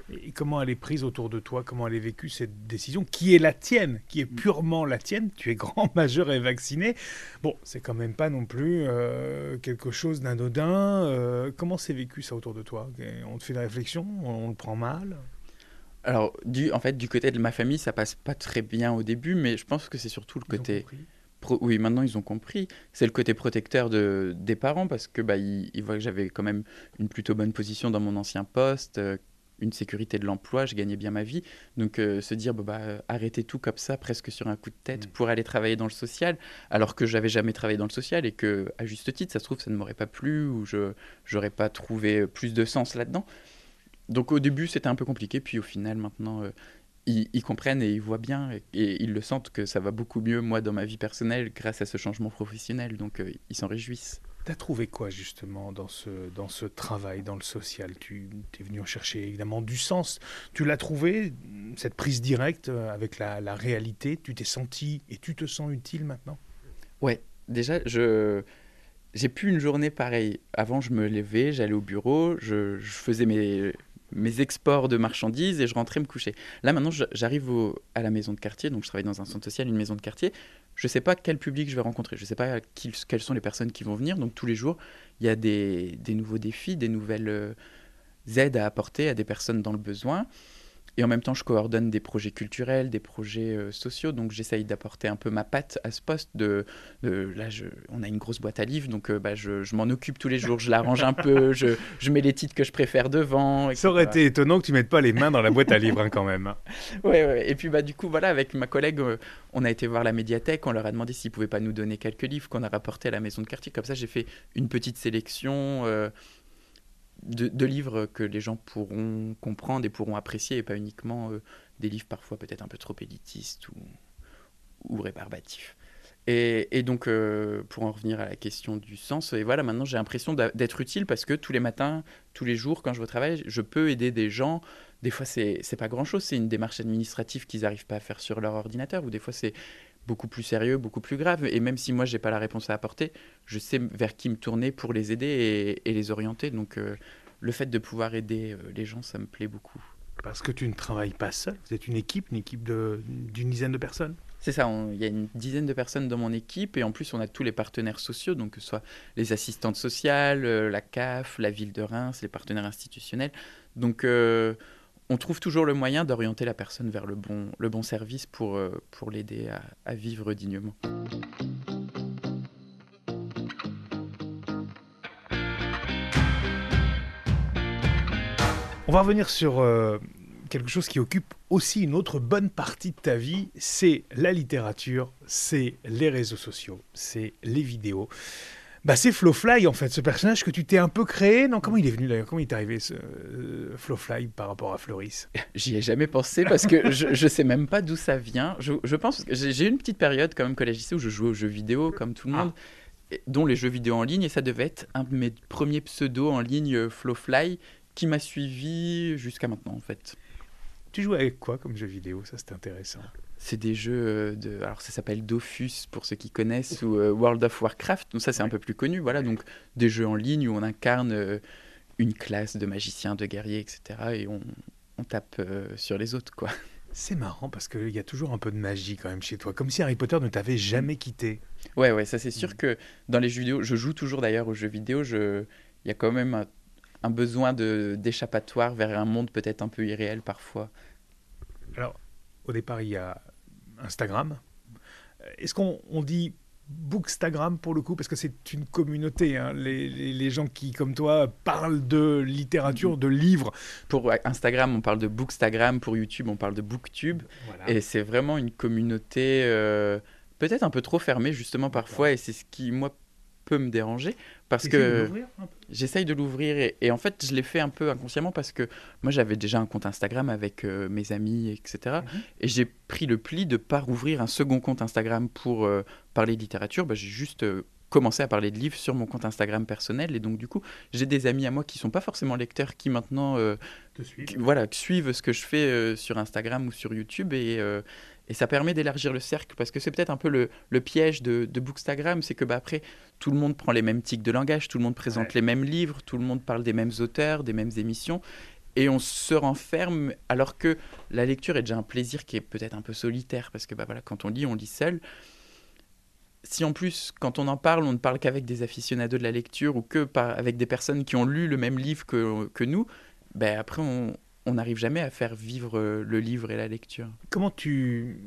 Et comment elle est prise autour de toi? Comment elle est vécue cette décision? Qui est la tienne? Qui est purement la tienne? Tu es grand, majeur et vacciné. Bon, c'est quand même pas non plus euh, quelque chose d'anodin. comment c'est vécu ça autour de toi? On te fait des réflexions On le prend mal? Alors, du, en fait, du côté de ma famille, ça passe pas très bien au début, mais je pense que c'est surtout le côté. oui, maintenant ils ont compris. C'est le côté protecteur de, des parents parce que bah, ils, voient que j'avais quand même une plutôt bonne position dans mon ancien poste, euh, une sécurité de l'emploi, je gagnais bien ma vie. Donc euh, se dire bah, bah, arrêter tout comme ça, presque sur un coup de tête, mm. pour aller travailler dans le social, alors que j'avais jamais travaillé dans le social et que à juste titre, ça se trouve, ça ne m'aurait pas plu ou je n'aurais pas trouvé plus de sens là-dedans donc au début, c'était un peu compliqué, puis au final, maintenant, euh, ils, comprennent et ils voient bien et, ils le sentent que ça va beaucoup mieux, moi, dans ma vie personnelle, grâce à ce changement professionnel. Donc euh, ils s'en réjouissent. T'as trouvé quoi justement dans ce, dans ce travail, dans le social? Tu es venu en chercher évidemment du sens. Tu l'as trouvé, cette prise directe euh, avec la, la réalité? Tu t'es senti et tu te sens utile maintenant? Ouais, déjà, je j'ai plus une journée pareille. Avant, je me levais, j'allais au bureau, je, je faisais mes, mes exports de marchandises et je rentrais me coucher. Là, maintenant, j'arrive à la maison de quartier, donc je travaille dans un centre social, une maison de quartier. Je ne sais pas quel public je vais rencontrer, je ne sais pas quelles sont les personnes qui vont venir. Donc tous les jours, il y a des, nouveaux défis, des nouvelles euh, aides à apporter à des personnes dans le besoin. Et en même temps, je coordonne des projets culturels, des projets euh, sociaux. Donc, j'essaye d'apporter un peu ma patte à ce poste. De, là, je, on a une grosse boîte à livres, donc euh, bah, je, je m'en occupe tous les jours. Je l'arrange un peu, je, je, mets les titres que je préfère devant. Ça aurait été étonnant que tu mettes pas les mains dans la boîte à livres hein, quand même. Oui, ouais. et puis bah, du coup, voilà, avec ma collègue, euh, on a été voir la médiathèque. On leur a demandé s'ils pouvaient pas nous donner quelques livres qu'on a rapportés à la maison de quartier. Comme ça, j'ai fait une petite sélection de, livres que les gens pourront comprendre et pourront apprécier, et pas uniquement euh, des livres parfois peut-être un peu trop élitistes ou, rébarbatifs. Et, donc, euh, pour en revenir à la question du sens, et voilà, maintenant j'ai l'impression d'être utile parce que tous les matins, tous les jours, quand je vais au travail, je peux aider des gens. Des fois, c'est pas grand chose, c'est une démarche administrative qu'ils n'arrivent pas à faire sur leur ordinateur, ou des fois, c'est beaucoup plus sérieux, beaucoup plus grave. Et même si moi, j'ai pas la réponse à apporter, je sais vers qui me tourner pour les aider et, les orienter. Donc, euh, le fait de pouvoir aider euh, les gens, ça me plaît beaucoup. Parce que tu ne travailles pas seul, vous êtes une équipe, une équipe d'une dizaine de personnes c'est ça, il y a une dizaine de personnes dans mon équipe et en plus on a tous les partenaires sociaux, donc que ce soit les assistantes sociales, euh, la CAF, la ville de Reims, les partenaires institutionnels. Donc on trouve toujours le moyen d'orienter la personne vers le bon, service pour, euh, l'aider à, vivre dignement. On va revenir sur euh, quelque chose qui occupe aussi une autre bonne partie de ta vie, c'est la littérature, c'est les réseaux sociaux, c'est les vidéos. Bah, c'est Flowfly, en fait, ce personnage que tu t'es un peu créé. Non, comment il est venu d'ailleurs? Comment il est arrivé, ce euh, Flowfly, par rapport à Floris? J'y ai jamais pensé parce que je, ne sais même pas d'où ça vient. Je, pense que j'ai eu une petite période, quand même, collège où je jouais aux jeux vidéo, comme tout le monde, dont les jeux vidéo en ligne, et ça devait être un de mes premiers pseudos en ligne, euh, Flowfly, qui m'a suivi jusqu'à maintenant, en fait. Tu jouais avec quoi comme jeu vidéo? Ça, c'est intéressant c'est des jeux euh, de alors ça s'appelle Dofus pour ceux qui connaissent ou euh, World of Warcraft donc ça c'est un peu plus connu voilà donc des jeux en ligne où on incarne euh, une classe de magiciens de guerriers etc et on, on tape sur les autres quoi c'est marrant parce qu'il y a toujours un peu de magie quand même chez toi, comme si Harry Potter ne t'avait jamais quitté. Ouais, ouais, ça c'est sûr mm. que dans les jeux vidéo, je joue toujours d'ailleurs aux jeux vidéo, je... il y a quand même un, un besoin d'échappatoire vers un monde peut-être un peu irréel parfois. Alors, au départ, il y a Instagram. Est-ce qu'on dit Bookstagram pour le coup? Parce que c'est une communauté, hein. les, les, gens qui, comme toi, parlent de littérature, de livres. Pour Instagram, on parle de Bookstagram, pour YouTube, on parle de Booktube. Et c'est vraiment une communauté euh, peut-être un peu trop fermée, justement, parfois, et c'est ce qui, moi, peut me déranger parce que j'essaye de l'ouvrir et, en fait je l'ai fait un peu inconsciemment parce que moi j'avais déjà un compte Instagram avec euh, mes amis etc mhm. et j'ai pris le pli de pas rouvrir un second compte Instagram pour euh, parler de littérature. Bah, j'ai juste euh, commencé à parler de livres sur mon compte Instagram personnel et donc du coup j'ai des amis à moi qui sont pas forcément lecteurs qui maintenant voilà suivent ce que je fais sur Instagram ou sur YouTube et et ça permet d'élargir le cercle parce que c'est peut-être un peu le, le piège de, de Bookstagram, c'est que bah, après, tout le monde prend les mêmes tics de langage, tout le monde présente les mêmes livres, tout le monde parle des mêmes auteurs, des mêmes émissions. Et on se renferme alors que la lecture est déjà un plaisir qui est peut-être un peu solitaire parce que bah, voilà, quand on lit, on lit seul. Si en plus, quand on en parle, on ne parle qu'avec des aficionados de la lecture ou que par, avec des personnes qui ont lu le même livre que, que nous, ben après on, on n'arrive jamais à faire vivre euh, le livre et la lecture. Comment tu,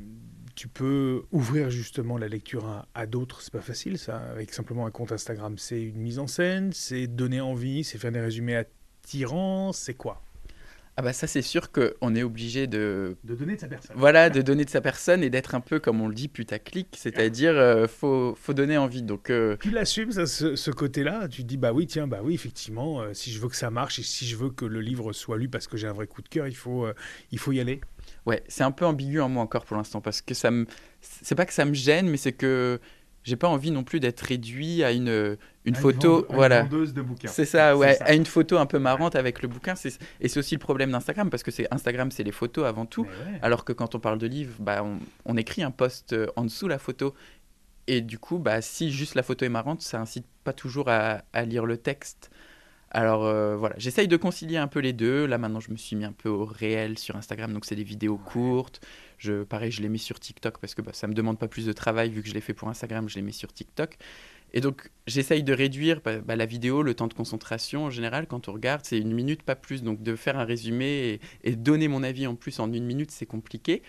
tu peux ouvrir justement la lecture à, à d'autres? C'est pas facile ça, avec simplement un compte Instagram. C'est une mise en scène, c'est donner envie, c'est faire des résumés attirants, c'est quoi? Ah bah ça c'est sûr qu'on est obligé de... De donner de sa personne. Voilà, de donner de sa personne et d'être un peu, comme on le dit, putaclic, c'est-à-dire euh, faut, faut donner envie. Donc, euh, Tu l'assumes, ce, ce côté-là? Tu te dis, bah oui, tiens, bah oui, effectivement, euh, si je veux que ça marche et si je veux que le livre soit lu parce que j'ai un vrai coup de cœur, il faut, il faut y aller? Ouais, c'est un peu ambigu en moi encore pour l'instant parce que ça me... C'est pas que ça me gêne, mais c'est que j'ai pas envie non plus d'être réduit à une, une photo. voilà. de bouquins. C'est ça, ouais. À une photo un peu marrante avec le bouquin. Et c'est aussi le problème d'Instagram parce que c'est Instagram, c'est les photos avant tout. Alors que quand on parle de livres, bah, on, écrit un post euh, en dessous la photo. Et du coup, bah, si juste la photo est marrante, ça incite pas toujours à, à lire le texte. Alors euh, voilà, j'essaye de concilier un peu les deux. Là maintenant, je me suis mis un peu au réel sur Instagram, donc c'est des vidéos courtes. Je, pareil, je les mets sur TikTok parce que bah, ça me demande pas plus de travail vu que je l'ai fait pour Instagram, je les mets sur TikTok. Et donc j'essaye de réduire bah, bah, la vidéo, le temps de concentration en général quand on regarde, c'est une minute pas plus. Donc de faire un résumé et, et donner mon avis en plus en une minute, c'est compliqué.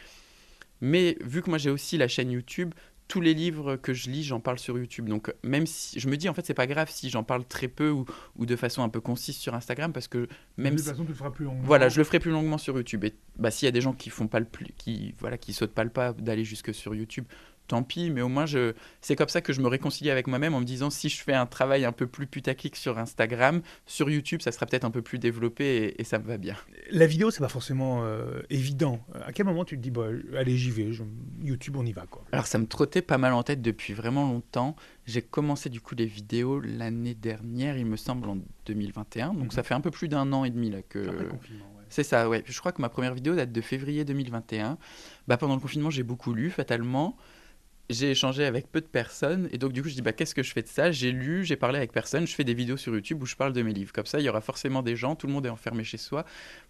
Mais vu que moi j'ai aussi la chaîne YouTube, tous les livres que je lis, j'en parle sur YouTube. Donc même si je me dis en fait c'est pas grave si j'en parle très peu ou, ou, de façon un peu concise sur Instagram parce que même de toute façon tu le feras plus longuement. Voilà, je le ferai plus longuement sur YouTube. Et bah s'il y a des gens qui font pas le plus, qui voilà qui sautent pas le pas d'aller jusque sur YouTube, tant pis, mais au moins, je... c'est comme ça que je me réconcilie avec moi-même en me disant si je fais un travail un peu plus putaclic sur Instagram, sur YouTube, ça sera peut-être un peu plus développé et, ça me va bien. La vidéo, c'est pas forcément euh, évident. À quel moment tu te dis, bah, allez, j'y vais, YouTube, on y va quoi Alors, ça me trottait pas mal en tête depuis vraiment longtemps. J'ai commencé du coup les vidéos l'année dernière, il me semble, en 2021. Donc, mhm. ça fait un peu plus d'un an et demi là que. C'est ça, ouais. Je crois que ma première vidéo date de février 2021. Bah, pendant le confinement, j'ai beaucoup lu, fatalement j'ai échangé avec peu de personnes et donc du coup je dis bah qu'est-ce que je fais de ça? J'ai lu, j'ai parlé avec personne, je fais des vidéos sur YouTube où je parle de mes livres. Comme ça, il y aura forcément des gens, tout le monde est enfermé chez soi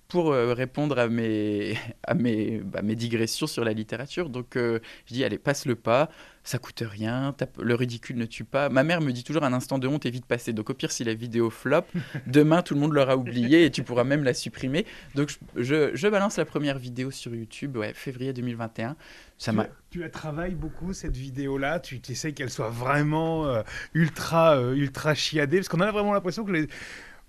pour euh, répondre à mes à mes, bah, mes digressions sur la littérature. Donc euh, je dis allez passe le pas, ça coûte rien, le ridicule ne tue pas. Ma mère me dit toujours un instant de honte est vite passé. Donc au pire, si la vidéo flop, demain tout le monde l'aura oublié et tu pourras même la supprimer. Donc je, je, balance la première vidéo sur YouTube, ouais, février 2021. Ça tu, tu la travailles beaucoup cette vidéo-là. Tu essaies qu'elle soit vraiment euh, ultra euh, ultra chiadée parce qu'on a vraiment l'impression que les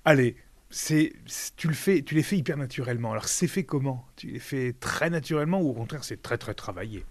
allez c'est tu le fais tu les fais hyper naturellement alors c'est fait comment? Tu les fais très naturellement ou au contraire c'est très très travaillé?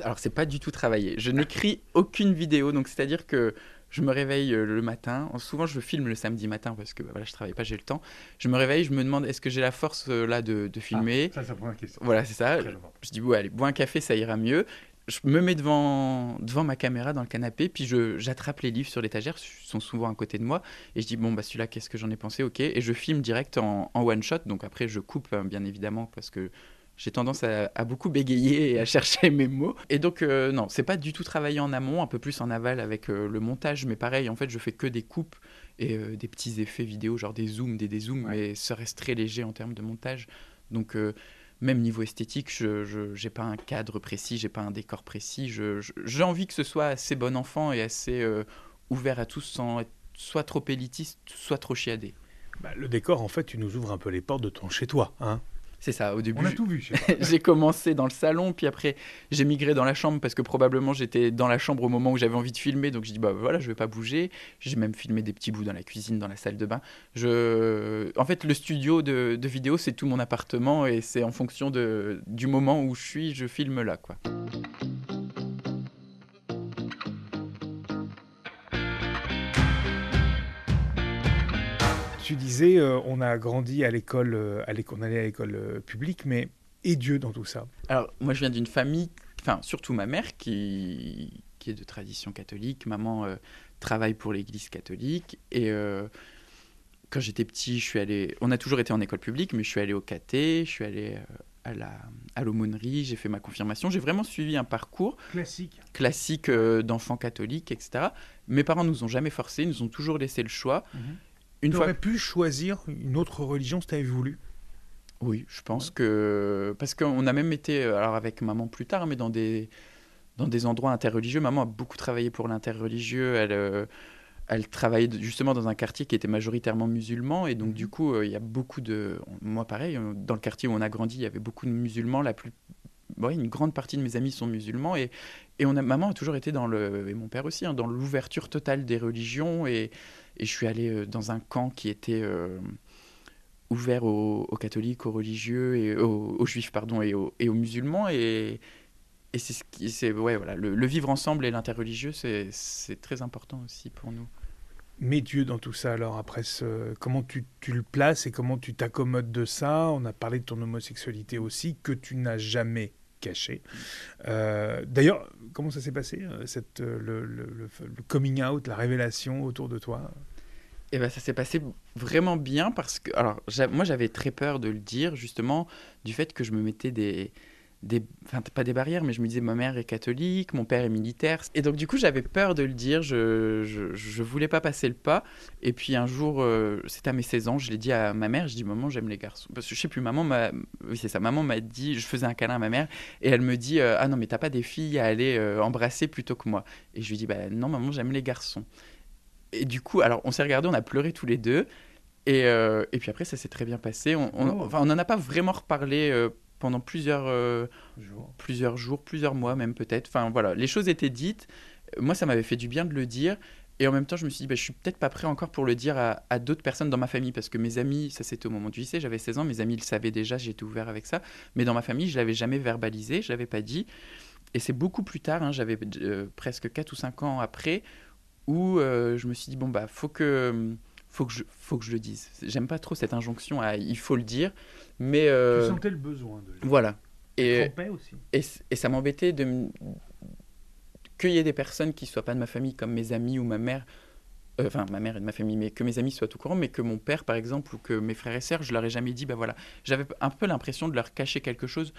Alors, c'est pas du tout travaillé. Je n'écris aucune vidéo, donc c'est-à-dire que je me réveille euh, le matin. Souvent, je filme le samedi matin parce que bah, voilà, je travaille pas, j'ai le temps. Je me réveille, je me demande est-ce que j'ai la force euh, là de, de filmer? Ah, ça, c'est la question. Voilà, c'est ça. Je dis, ouais, allez, bois un café, ça ira mieux. Je me mets devant, devant ma caméra dans le canapé, puis j'attrape les livres sur l'étagère, ils sont souvent à côté de moi, et je dis, bon, bah celui-là, qu'est-ce que j'en ai pensé? Ok, et je filme direct en, en one shot, donc après, je coupe, hein, bien évidemment, parce que j'ai tendance à, beaucoup bégayer et à chercher mes mots. Et donc, euh, non, c'est pas du tout travailler en amont, un peu plus en aval avec euh, le montage, mais pareil, en fait, je fais que des coupes et euh, des petits effets vidéo, genre des zooms, des dézooms, mais ça reste très léger en termes de montage. Donc, même niveau esthétique, je n'ai pas un cadre précis, j'ai pas un décor précis. J'ai envie que ce soit assez bon enfant et assez ouvert à tous sans être soit trop élitiste, soit trop chiadé. Bah, le décor, en fait, tu nous ouvres un peu les portes de ton chez-toi, hein C'est ça, au début. On a tout vu. j'ai commencé dans le salon, puis après j'ai migré dans la chambre parce que probablement j'étais dans la chambre au moment où j'avais envie de filmer, donc je dis bah voilà, je vais pas bouger. J'ai même filmé des petits bouts dans la cuisine, dans la salle de bain. Je... En fait, le studio de, de vidéo, c'est tout mon appartement et c'est en fonction de, du moment où je suis, je filme là, quoi. Tu disais, euh, on a grandi à l'école, euh, on allait à l'école euh, publique, mais et Dieu dans tout ça? Alors, moi, je viens d'une famille, enfin, surtout ma mère, qui, qui est de tradition catholique. Maman travaille pour l'église catholique. Et quand j'étais petit, je suis allé. On a toujours été en école publique, mais je suis allé au caté, je suis allé à la à l'aumônerie, j'ai fait ma confirmation. J'ai vraiment suivi un parcours classique, classique d'enfant catholique, etc. Mes parents nous ont jamais forcés, nous ont toujours laissé le choix. Mhm. Une tu fois... aurais pu choisir une autre religion si tu avais voulu Oui, je pense que. Parce qu'on a même été, euh, alors avec maman plus tard, mais dans des, dans des endroits interreligieux. Maman a beaucoup travaillé pour l'interreligieux. Elle. Euh, elle travaillait justement dans un quartier qui était majoritairement musulman et donc mhm. du coup euh, il y a beaucoup de moi pareil dans le quartier où on a grandi il y avait beaucoup de musulmans la plus une grande partie de mes amis sont musulmans et, et on a maman a toujours été dans le et mon père aussi hein, dans l'ouverture totale des religions et et je suis allé euh, dans un camp qui était euh, ouvert aux, catholiques, aux religieux, et aux, juifs pardon, et aux, musulmans. Et, c'est ce qui, c'est ouais, voilà, le, vivre ensemble et l'interreligieux, c'est, c'est très important aussi pour nous. Mais Dieu dans tout ça, alors après, comment tu, tu, le places et comment tu t'accommodes de ça? On a parlé de ton homosexualité aussi, que tu n'as jamais caché. Euh, d'ailleurs, comment ça s'est passé, cette, le, le, le, coming out, la révélation autour de toi? Et ben, ça s'est passé vraiment bien parce que, alors, moi j'avais très peur de le dire, justement, du fait que je me mettais des, des, enfin pas des barrières, mais je me disais ma mère est catholique, mon père est militaire, et donc du coup j'avais peur de le dire, je, je, voulais pas passer le pas, et puis un jour, euh, c'était à mes 16 ans, je l'ai dit à ma mère, je dis maman j'aime les garçons, parce que je sais plus, maman m'a, oui c'est ça, maman m'a dit, je faisais un câlin à ma mère, et elle me dit euh, ah non mais t'as pas des filles à aller euh, embrasser plutôt que moi, et je lui dis bah non maman j'aime les garçons, et du coup, alors on s'est regardé, on a pleuré tous les deux. Et, euh, et puis après, ça s'est très bien passé. On n'en oh. a pas vraiment reparlé euh, pendant plusieurs, euh, jours. plusieurs jours, plusieurs mois même peut-être. Enfin voilà, les choses étaient dites. Moi, ça m'avait fait du bien de le dire. Et en même temps, je me suis dit, bah, je suis peut-être pas prêt encore pour le dire à, à d'autres personnes dans ma famille, parce que mes amis, ça c'était au moment du lycée, j'avais 16 ans, mes amis le savaient déjà, j'étais ouvert avec ça. Mais dans ma famille, je l'avais jamais verbalisé, je l'avais pas dit. Et c'est beaucoup plus tard, hein, j'avais presque 4 ou 5 ans après, où euh, je me suis dit, bon, bah, faut que, faut que, je, faut que je le dise. J'aime pas trop cette injonction à il faut le dire, mais. Euh, tu sentais le besoin de le dire. Voilà. Et, aussi. Et, et, ça m'embêtait de qu'il y ait des personnes qui soient pas de ma famille, comme mes amis ou ma mère, euh, enfin ma mère et de ma famille, mais que mes amis soient au courant, mais que mon père, par exemple, ou que mes frères et sœurs, je leur ai jamais dit, bah voilà, j'avais un peu l'impression de leur cacher quelque chose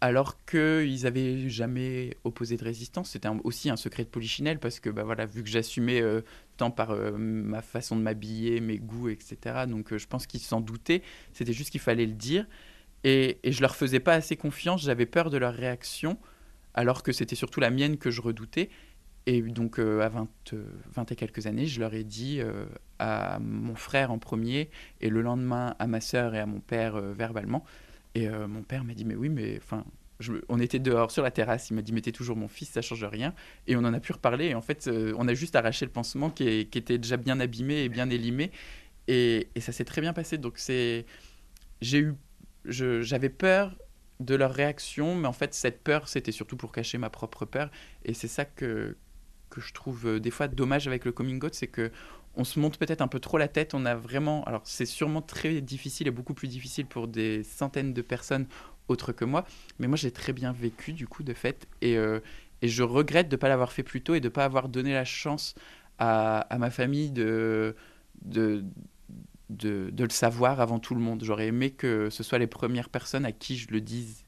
alors qu'ils n'avaient jamais opposé de résistance. C'était aussi un secret de polichinelle parce que bah voilà, vu que j'assumais euh, tant par euh, ma façon de m'habiller, mes goûts, etc. Donc euh, je pense qu'ils s'en doutaient. C'était juste qu'il fallait le dire. Et, et je leur faisais pas assez confiance. J'avais peur de leur réaction, alors que c'était surtout la mienne que je redoutais. Et donc à 20, 20, et quelques années, je leur ai dit à mon frère en premier et le lendemain à ma sœur et à mon père verbalement et euh, mon père m'a dit, mais oui, mais enfin, on était dehors sur la terrasse, il m'a dit, t'es toujours mon fils, ça change rien. Et on en a pu reparler. Et en fait, euh, on a juste arraché le pansement qui, était déjà bien abîmé et bien élimé. Et, ça s'est très bien passé. Donc, c'est. J'ai eu. J'avais peur de leur réaction, mais en fait, cette peur, c'était surtout pour cacher ma propre peur. Et c'est ça que, que je trouve euh, des fois dommage avec le coming out, c'est que on se monte peut-être un peu trop la tête. On a vraiment, alors c'est sûrement très difficile et beaucoup plus difficile pour des centaines de personnes autres que moi, mais moi j'ai très bien vécu du coup de fait et, euh, et je regrette de ne pas l'avoir fait plus tôt et de ne pas avoir donné la chance à, ma famille de, de, de, le savoir avant tout le monde. J'aurais aimé que ce soit les premières personnes à qui je le dise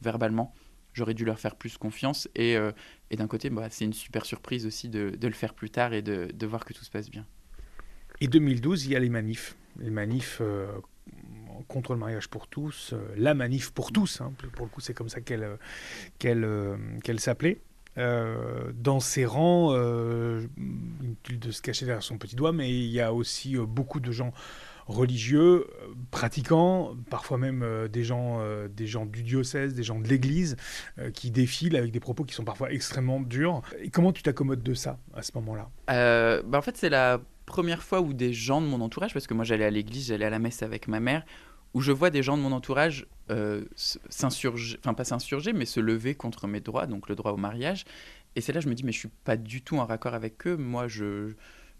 verbalement. J'aurais dû leur faire plus confiance et, euh, et d'un côté, bah, c'est une super surprise aussi de, de, le faire plus tard et de voir que tout se passe bien. Et 2012, il y a les manifs. Les manifs euh, contre le mariage pour tous, euh, la manif pour tous, hein. pour le coup c'est comme ça qu'elle euh, qu'elle s'appelait. dans ses rangs, inutile de se cacher derrière son petit doigt, mais il y a aussi beaucoup de gens religieux, pratiquants, parfois même des, gens, des gens du diocèse, des gens de l'Église, qui défilent avec des propos qui sont parfois extrêmement durs. Comment tu t'accommodes de ça à ce moment-là? Bah En fait, c'est la première fois où des gens de mon entourage, parce que moi j'allais à l'église, j'allais à la messe avec ma mère, où je vois des gens de mon entourage euh, s'insurger, enfin pas s'insurger, mais se lever contre mes droits, donc le droit au mariage. Et c'est là je me dis, mais je suis pas du tout en raccord avec eux. Moi, je,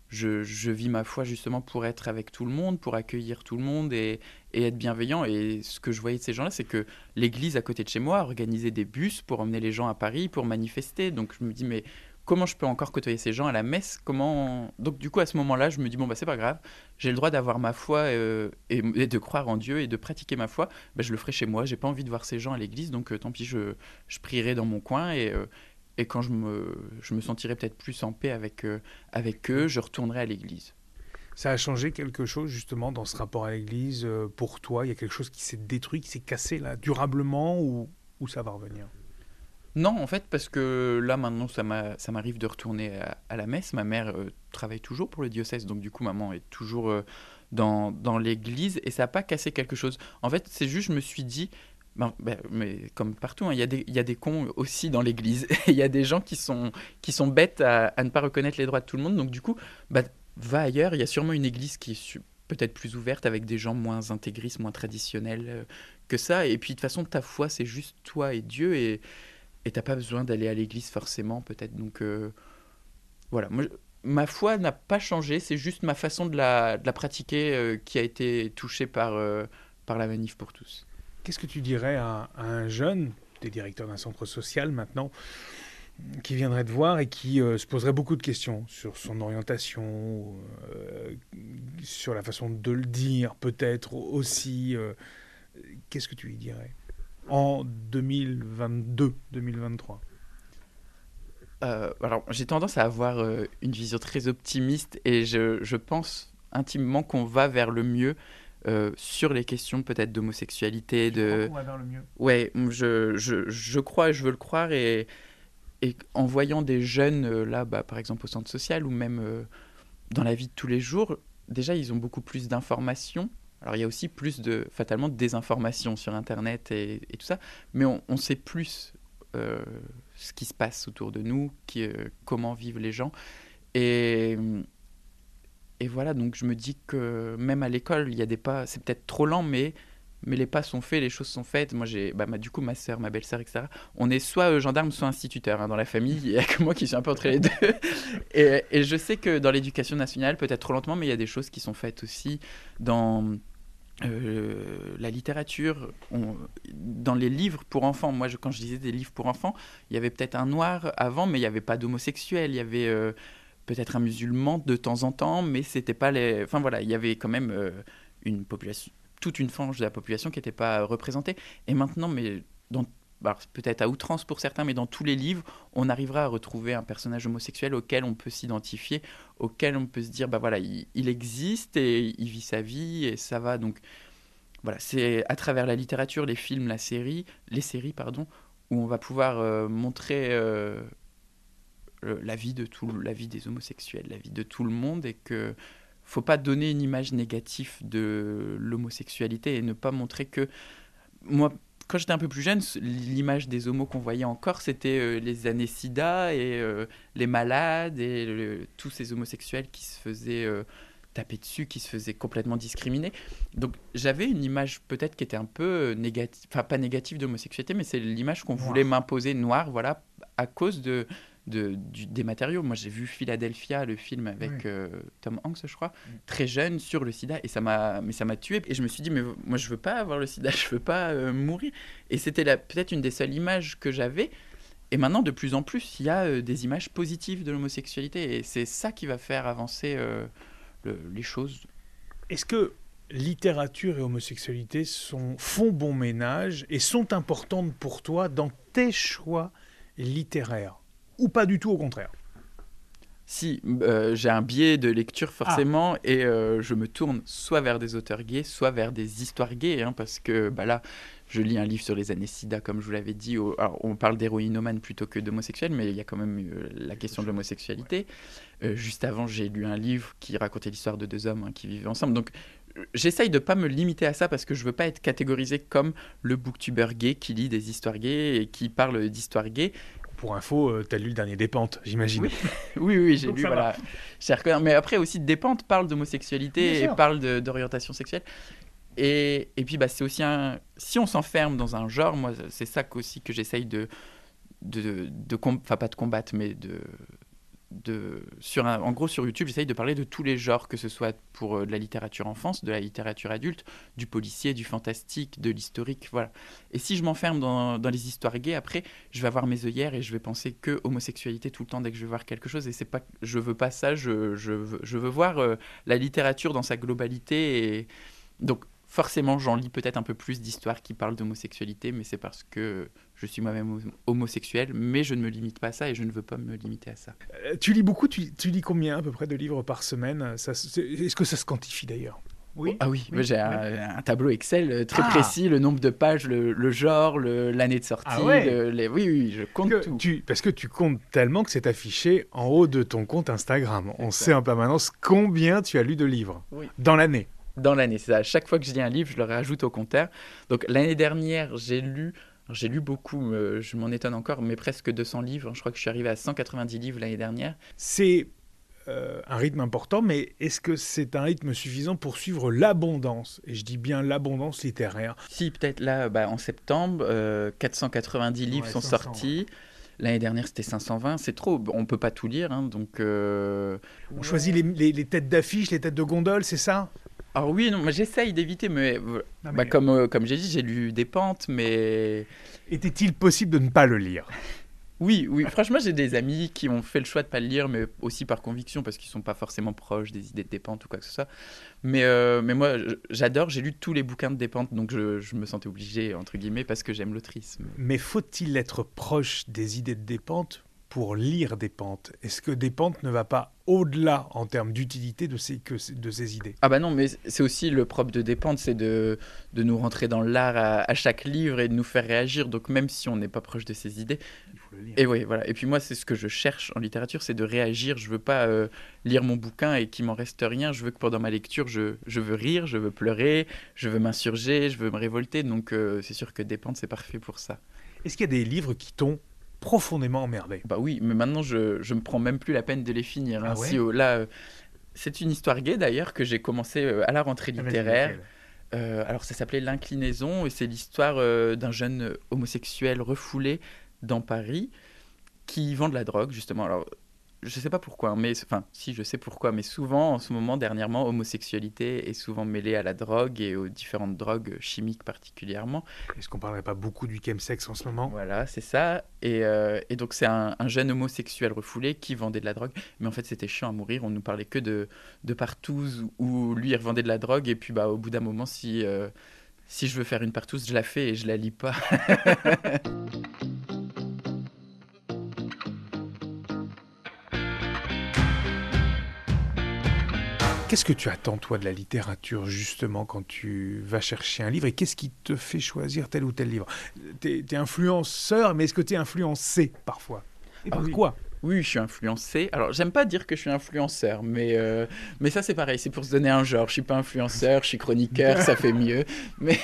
je, je, vis ma foi justement pour être avec tout le monde, pour accueillir tout le monde et, et être bienveillant. Et ce que je voyais de ces gens-là, c'est que l'église à côté de chez moi organisait des bus pour emmener les gens à Paris pour manifester. Donc je me dis, mais comment je peux encore côtoyer ces gens à la messe Comment Donc du coup à ce moment-là, je me dis bon bah c'est pas grave, j'ai le droit d'avoir ma foi euh, et, de croire en Dieu et de pratiquer ma foi. Bah, je le ferai chez moi. J'ai pas envie de voir ces gens à l'église, donc euh, tant pis, je, prierai dans mon coin et euh, et quand je me je me sentirai peut-être plus en paix avec avec eux, je retournerai à l'église. Ça a changé quelque chose justement dans ce rapport à l'église pour toi? Il y a quelque chose qui s'est détruit, qui s'est cassé là durablement ou, ou ça va revenir? Non, en fait, parce que là, maintenant, ça m'arrive de retourner à, la messe. Ma mère euh, travaille toujours pour le diocèse, donc du coup, maman est toujours euh, dans, l'église et ça n'a pas cassé quelque chose. En fait, c'est juste, je me suis dit, ben, ben, mais comme partout, hein, il y, a des cons aussi dans l'église. Il y a des gens qui sont, bêtes à, ne pas reconnaître les droits de tout le monde. Donc, du coup, bah, va ailleurs. Il y a sûrement une église qui est peut-être plus ouverte avec des gens moins intégristes, moins traditionnels euh, que ça. Et puis, de toute façon, ta foi, c'est juste toi et Dieu. Et t'as pas besoin d'aller à l'église forcément, peut-être. Donc euh, voilà, Moi, ma foi n'a pas changé, c'est juste ma façon de la, de la pratiquer euh, qui a été touchée par, euh, par la manif pour tous. Qu'est-ce que tu dirais à, un jeune, des directeurs d'un centre social maintenant, qui viendrait te voir et qui se poserait beaucoup de questions sur son orientation, sur la façon de le dire peut-être aussi. Qu'est-ce que tu lui dirais? En 2022-2023 euh, alors, j'ai tendance à avoir euh, une vision très optimiste et je, je pense intimement qu'on va vers le mieux euh, sur les questions peut-être d'homosexualité. De... va vers le mieux? Ouais, je, je, je, crois, je veux le croire et, et en voyant des jeunes là, bah, par exemple au centre social ou même dans la vie de tous les jours, déjà ils ont beaucoup plus d'informations alors il y a aussi plus de, fatalement, de désinformation sur Internet et, tout ça, mais on, sait plus euh, ce qui se passe autour de nous, euh, comment vivent les gens. Et, et voilà, donc je me dis que même à l'école, il y a des pas, c'est peut-être trop lent, mais, mais les pas sont faits, les choses sont faites. Moi, j'ai, bah, du coup, ma soeur, ma belle-sœur, etc. On est soit euh, gendarme, soit instituteur hein, dans la famille. Il n'y a que moi qui suis un peu entre les deux. et, je sais que dans l'éducation nationale, peut-être trop lentement, mais il y a des choses qui sont faites aussi dans euh, la littérature, dans les livres pour enfants, moi quand je disais des livres pour enfants, il y avait peut-être un noir avant, mais il n'y avait pas d'homosexuel, il y avait euh, peut-être un musulman de temps en temps, mais c'était pas les... Enfin voilà, il y avait quand même une population, toute une frange de la population qui n'était pas représentée. Et maintenant, mais peut-être à outrance pour certains, mais dans tous les livres, on arrivera à retrouver un personnage homosexuel auquel on peut s'identifier, auquel on peut se dire, bah voilà, il, existe et il vit sa vie et ça va. Donc voilà, c'est à travers la littérature, les films, la série, les séries, pardon, où on va pouvoir euh, montrer euh, la vie de tout, la vie des homosexuels, la vie de tout le monde et que faut pas donner une image négative de l'homosexualité et ne pas montrer que moi quand j'étais un peu plus jeune, l'image des homos qu'on voyait encore, c'était euh, les années sida et euh, les malades et tous ces homosexuels qui se faisaient euh, taper dessus, qui se faisaient complètement discriminer. Donc j'avais une image peut-être qui était un peu négative, enfin pas négative d'homosexualité, mais c'est l'image qu'on voulait m'imposer noire, voilà, à cause de de, des matériaux. Moi, j'ai vu Philadelphia, le film avec euh, Tom Hanks, je crois, très jeune sur le sida, et ça m'a, mais ça m'a tué. Et je me suis dit, mais moi, je veux pas avoir le sida, je veux pas euh, mourir. Et c'était peut-être une des seules images que j'avais. Et maintenant, de plus en plus, il y a euh, des images positives de l'homosexualité, et c'est ça qui va faire avancer les choses. Est-ce que littérature et homosexualité sont, font bon ménage et sont importantes pour toi dans tes choix littéraires? Ou pas du tout au contraire si, euh, j'ai un biais de lecture forcément ah. et euh, je me tourne soit vers des auteurs gays, soit vers des histoires gays, hein, parce que bah là, je lis un livre sur les années sida, comme je vous l'avais dit. on parle d'héroïnomane plutôt que d'homosexuel, mais il y a quand même euh, la question de l'homosexualité. juste avant, j'ai lu un livre qui racontait l'histoire de deux hommes hein, qui vivaient ensemble. Donc, j'essaye de pas me limiter à ça parce que je veux pas être catégorisé comme le booktuber gay qui lit des histoires gays et qui parle d'histoires gays. Pour info, euh, tu as lu le dernier Dépente, j'imagine. Oui, oui, oui, j'ai lu. Voilà. Mais après aussi, Dépente parle d'homosexualité et parle de- d'orientation sexuelle. Et, et puis, bah, c'est aussi un. Si on s'enferme dans un genre, moi, c'est ça qu'aussi que j'essaye de. de, de com- Enfin, pas de combattre, mais de. Sur un, en gros, sur YouTube, j'essaye de parler de tous les genres, que ce soit pour euh, de la littérature enfance, de la littérature adulte, du policier, du fantastique, de l'historique, voilà. Et si je m'enferme dans, dans les histoires gays, après, je vais avoir mes œillères et je vais penser que homosexualité tout le temps dès que je vais voir quelque chose. Et c'est pas, je veux pas ça. Je, je veux voir euh, la littérature dans sa globalité. Et donc forcément, j'en lis peut-être un peu plus d'histoires qui parlent d'homosexualité, mais c'est parce que je suis moi-même hom- homosexuel. Mais je ne me limite pas à ça et je ne veux pas me limiter à ça. Euh, tu lis beaucoup, tu, tu lis combien à peu près de livres par semaine? Est-ce que ça se quantifie d'ailleurs? Oui. Ah oui, j'ai oui. un, un tableau Excel euh, très Ah. précis, le nombre de pages, le, le genre, l'année de sortie. Ah ouais. le- les- oui, oui, je compte Que tout. tu- parce que tu comptes tellement que c'est affiché en haut de ton compte Instagram. On ça. sait en permanence combien tu as lu de livres Oui. dans l'année. Dans l'année. C'est à chaque fois que je lis un livre, je le rajoute au compteur. Donc l'année dernière, j'ai lu, j'ai lu beaucoup, euh, je m'en étonne encore, mais presque 200 livres. Je crois que je suis arrivé à 190 livres l'année dernière. C'est euh, un rythme important, mais est-ce que c'est un rythme suffisant pour suivre l'abondance? Et je dis bien l'abondance littéraire. Si, peut-être là, bah, en septembre, euh, 490 livres Ouais, sont 500, sortis. L'année dernière, c'était 520. C'est trop. On peut pas tout lire, hein, donc. euh, On choisit les, les- les têtes d'affiche, les têtes de gondole, c'est ça? Alors oui, non, j'essaye d'éviter, mais, euh, bah, comme euh, comme j'ai dit, j'ai lu des pentes, mais Était-il possible de ne pas le lire? Oui, oui. Franchement, j'ai des amis qui ont fait le choix de pas le lire, mais aussi par conviction, parce qu'ils sont pas forcément proches des idées de dépente ou quoi que ce soit. Mais, euh, mais moi, j'adore, j'ai lu tous les bouquins de dépente, donc je, je me sentais obligé, entre guillemets, parce que j'aime l'autrice. Mais- Mais faut-il être proche des idées de Despentes pour lire Despentes Est-ce que Despentes ne va pas au-delà en termes d'utilité de ces, que, de ces idées? Ah bah non, mais c'est aussi le propre de dépente, c'est de, de nous rentrer dans l'art à, à chaque livre et de nous faire réagir. Donc même si on n'est pas proche de ses idées, Il faut le lire. Et oui, voilà. Et puis moi, c'est ce que je cherche en littérature, c'est de réagir. Je veux pas euh, lire mon bouquin et qu'il m'en reste rien. Je veux que pendant ma lecture, je, je veux rire, je veux pleurer, je veux m'insurger, je veux me révolter. Donc euh, c'est sûr que Dépente, c'est parfait pour ça. Est-ce qu'il y a des livres qui t'ont profondément emmerdé Bah oui, mais maintenant, je, je me prends même plus la peine de les finir. hein. Ah ouais Si, euh, là, euh, c'est une histoire gay d'ailleurs que j'ai commencé euh, à la rentrée littéraire. Euh, alors ça s'appelait L'inclinaison et c'est l'histoire euh, d'un jeune homosexuel refoulé dans Paris qui vend de la drogue justement. Alors je sais pas pourquoi, mais enfin si je sais pourquoi, mais souvent en ce moment dernièrement homosexualité est souvent mêlée à la drogue et aux différentes drogues chimiques particulièrement. Est-ce qu'on parlerait pas beaucoup du chemsex en ce moment? Voilà, c'est ça. Et, euh, et donc c'est un, un jeune homosexuel refoulé qui vendait de la drogue, mais en fait c'était chiant à mourir. On nous parlait que de de partouze où lui il revendait de la drogue et puis bah au bout d'un moment si euh, si je veux faire une partouze, je la fais et je la lis pas. Qu'est-ce que tu attends, toi, de la littérature, justement, quand tu vas chercher un livre Et qu'est-ce qui te fait choisir tel ou tel livre? T'es es influenceur, mais est-ce que tu es influencé parfois? Et Ah oui. pourquoi? Oui, je suis influencé. Alors, j'aime pas dire que je suis influenceur, mais, euh, mais ça, c'est pareil. C'est pour se donner un genre. Je suis pas influenceur, je suis chroniqueur, ça fait mieux. Mais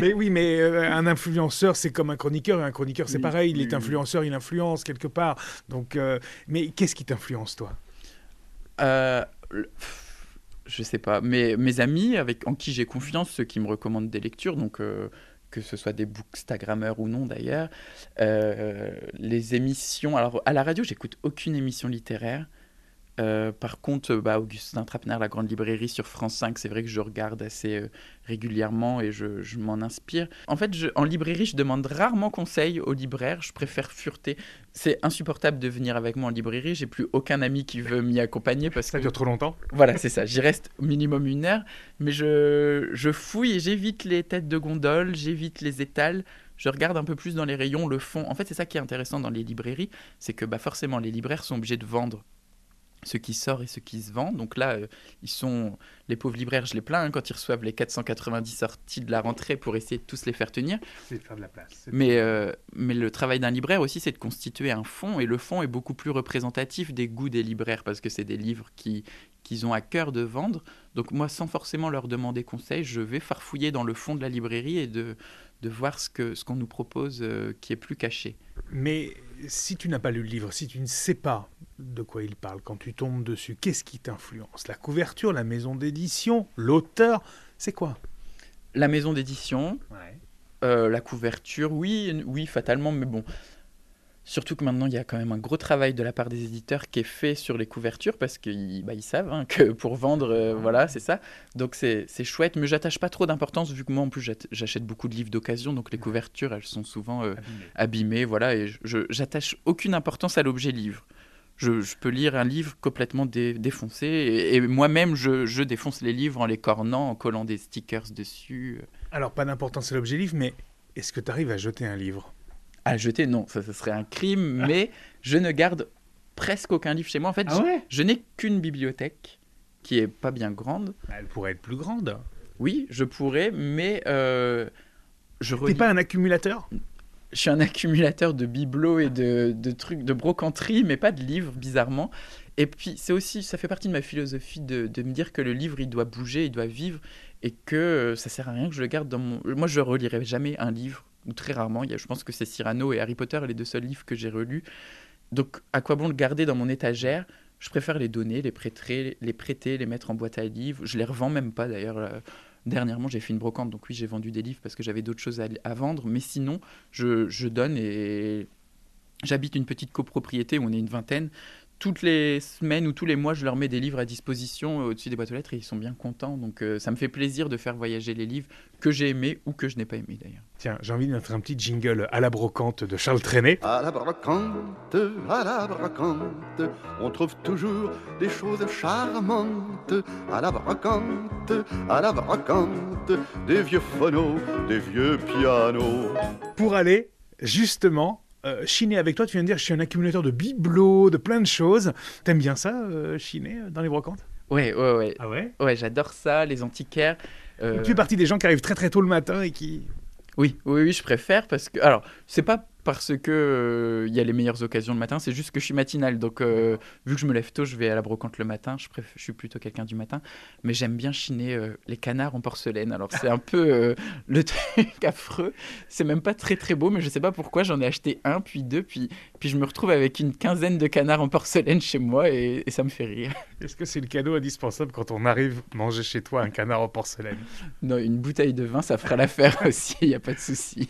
Mais oui, mais euh, un influenceur, c'est comme un chroniqueur, et un chroniqueur, c'est Oui, pareil. Il oui, est oui. influenceur, il influence quelque part. Donc, euh, mais qu'est-ce qui t'influence, toi? Je sais pas. Mais mes amis avec en qui j'ai confiance, ceux qui me recommandent des lectures, donc euh, que ce soit des bookstagrammeurs ou non d'ailleurs, euh, les émissions. Alors à la radio, j'écoute aucune émission littéraire. Euh, par contre, euh, bah, Augustin Trapenard, La Grande Librairie sur France 5, c'est vrai que je regarde assez euh, régulièrement et je, je m'en inspire. En fait, je- en librairie, je demande rarement conseil aux libraires, je préfère fureter. C'est insupportable de venir avec moi en librairie, j'ai plus aucun ami qui veut m'y accompagner parce Ça que... dure trop longtemps Voilà, c'est ça, j'y reste au minimum une heure, mais je, je fouille et j'évite les têtes de gondole, j'évite les étals. Je regarde un peu plus dans les rayons, le fond. En fait, c'est ça qui est intéressant dans les librairies, c'est que bah, forcément, les libraires sont obligés de vendre ce qui sort et ce qui se vend. Donc là, euh, ils sont les pauvres libraires, je les plains hein, quand ils reçoivent les 490 sorties de la rentrée pour essayer de tous les faire tenir. C'est faire de la place. Mais, euh, mais le travail d'un libraire aussi, c'est de constituer un fond, et le fond est beaucoup plus représentatif des goûts des libraires, parce que c'est des livres qui qu'ils ont à cœur de vendre. Donc moi, sans forcément leur demander conseil, je vais farfouiller dans le fond de la librairie et de, de voir ce qu'on ce qu'on nous propose euh, qui est plus caché. Mais si tu n'as pas lu le livre, si tu ne sais pas de quoi il parle, quand tu tombes dessus, qu'est-ce qui t'influence? La couverture, la maison d'édition, l'auteur, c'est quoi? La maison d'édition, euh, la couverture, oui, oui, fatalement, mais bon, Surtout que maintenant, il y a quand même un gros travail de la part des éditeurs qui est fait sur les couvertures parce qu'ils bah, ils savent hein, que pour vendre, euh, voilà, c'est ça. Donc c'est chouette, mais j'attache pas trop d'importance vu que moi, en plus, j'achète beaucoup de livres d'occasion, donc les couvertures, elles sont souvent euh, abîmées. voilà, et je j'attache aucune importance à l'objet livre. Je, je, peux lire un livre complètement défoncé et, moi-même, je, je, défonce les livres en les cornant, en collant des stickers dessus. Alors, pas d'importance à l'objet livre, mais est-ce que tu arrives à jeter un livre? À jeter, non, ça, serait un crime, ah. mais je ne garde presque aucun livre chez moi. En fait, ah je, n'ai qu'une bibliothèque qui est pas bien grande. Bah, elle pourrait être plus grande. Oui, je pourrais, mais euh, je. T'es pas un accumulateur? Je suis un accumulateur de bibelots et de, de, trucs, de brocanterie, mais pas de livres, bizarrement. Et puis, c'est aussi, ça fait partie de ma philosophie de, de, me dire que le livre, il doit bouger, il doit vivre, et que euh, ça sert à rien que je le garde dans mon. Moi, je relirai jamais un livre ou très rarement. Il y a, je pense que c'est Cyrano et Harry Potter, les deux seuls livres que j'ai relus. Donc, à quoi bon le garder dans mon étagère? Je préfère les donner, les prêter, les prêter, les mettre en boîte à livres. Je les revends même pas d'ailleurs. Euh, dernièrement, j'ai fait une brocante, donc oui, j'ai vendu des livres parce que j'avais d'autres choses à, vendre. Mais sinon, je, je donne et j'habite une petite copropriété où on est une vingtaine toutes les semaines ou tous les mois, je leur mets des livres à disposition euh, au-dessus des boîtes aux lettres et ils sont bien contents. Donc euh, ça me fait plaisir de faire voyager les livres que j'ai aimés ou que je n'ai pas aimés d'ailleurs. Tiens, j'ai envie de mettre un petit jingle à la brocante de Charles Trenet. À la brocante, à la brocante, on trouve toujours des choses charmantes. À la brocante, à la brocante, des vieux phonos, des vieux pianos. Pour aller justement euh, chiner avec toi, tu viens de dire je suis un accumulateur de bibelots, de plein de choses. T'aimes bien ça, euh, chiner euh, dans les brocantes? Ouais, ouais, ouais. Ah ouais? Ouais, j'adore ça, les antiquaires. Tu es partie des gens qui arrivent très très tôt le matin et qui. Oui, oui, oui, je préfère parce que. Alors, c'est pas parce que euh, il y a les meilleures occasions le matin. C'est juste que je suis matinal, donc euh, vu que je me lève tôt, je vais à la brocante le matin. Je, je suis plutôt quelqu'un du matin, mais j'aime bien chiner euh, les canards en porcelaine. Alors c'est un peu le truc affreux. C'est même pas très très beau, mais je sais pas pourquoi j'en ai acheté un, puis deux, puis puis je me retrouve avec une quinzaine de canards en porcelaine chez moi et, et ça me fait rire. Est-ce que c'est le cadeau indispensable quand on arrive manger chez toi un canard en porcelaine? Non, une bouteille de vin, ça fera l'affaire aussi. Il y a pas de souci.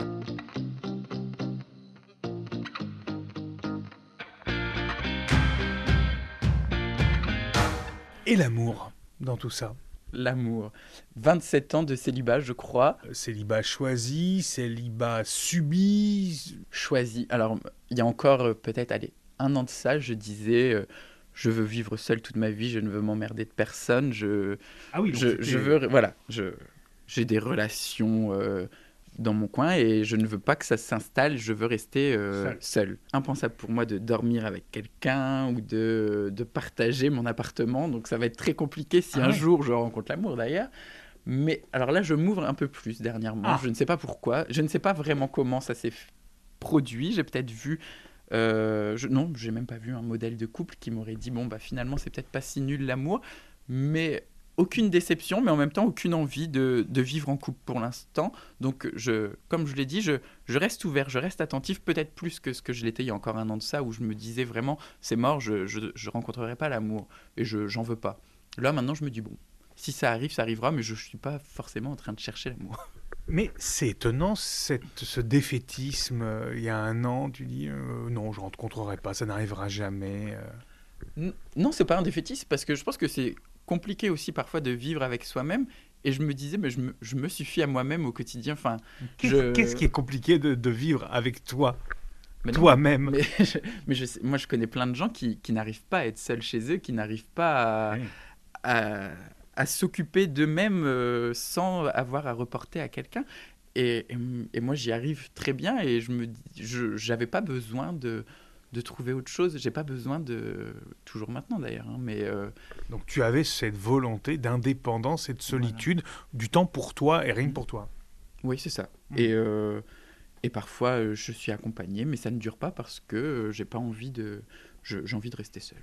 Et l'amour dans tout ça L'amour. 27 ans de célibat, je crois. Euh, célibat choisi, célibat subi. Choisi. Alors, il y a encore euh, peut-être, allez, un an de ça, je disais, euh, je veux vivre seul toute ma vie, je ne veux m'emmerder de personne, je, ah oui, je, je, veux, voilà, je, j'ai des relations dans mon coin et je ne veux pas que ça s'installe, je veux rester euh, seul. Impensable pour moi de dormir avec quelqu'un ou de, de, partager mon appartement, donc ça va être très compliqué si ah un jour je rencontre l'amour d'ailleurs. Mais alors là, je m'ouvre un peu plus dernièrement, ah. je ne sais pas pourquoi, je ne sais pas vraiment comment ça s'est produit, j'ai peut-être vu... Euh, je, non, j'ai même pas vu un modèle de couple qui m'aurait dit bon bah finalement c'est peut-être pas si nul l'amour, mais aucune déception, mais en même temps aucune envie de, vivre en couple pour l'instant. Donc, je, comme je l'ai dit, je, je, reste ouvert, je reste attentif, peut-être plus que ce que je l'étais il y a encore un an de ça, où je me disais vraiment, c'est mort, je ne rencontrerai pas l'amour, et je j'en veux pas. Là, maintenant, je me dis, bon, si ça arrive, ça arrivera, mais je ne suis pas forcément en train de chercher l'amour. Mais c'est étonnant, cette, ce défaitisme. Euh, il y a un an, tu dis, euh, non, je ne rencontrerai pas, ça n'arrivera jamais. Euh. Non, c'est pas un défaitisme, parce que je pense que c'est compliqué aussi parfois de vivre avec soi-même. Et je me disais, mais je me, je me suffis à moi-même au quotidien. Enfin, Qu'est-ce qui est compliqué de, de vivre avec toi? Toi-même. Mais, mais je moi, je connais plein de gens qui, qui n'arrivent pas à être seuls chez eux, qui n'arrivent pas à, à, s'occuper d'eux-mêmes euh, sans avoir à reporter à quelqu'un. Et, et, moi, j'y arrive très bien et je me, je n'avais pas besoin de de trouver autre chose. J'ai pas besoin de toujours maintenant d'ailleurs, hein, mais euh, Donc tu avais cette volonté d'indépendance et de solitude, du temps pour toi et rien que pour toi. oui c'est ça. Mm. Et euh, et parfois euh, je suis accompagné, mais ça ne dure pas parce que j'ai pas envie de j'ai envie de rester seul.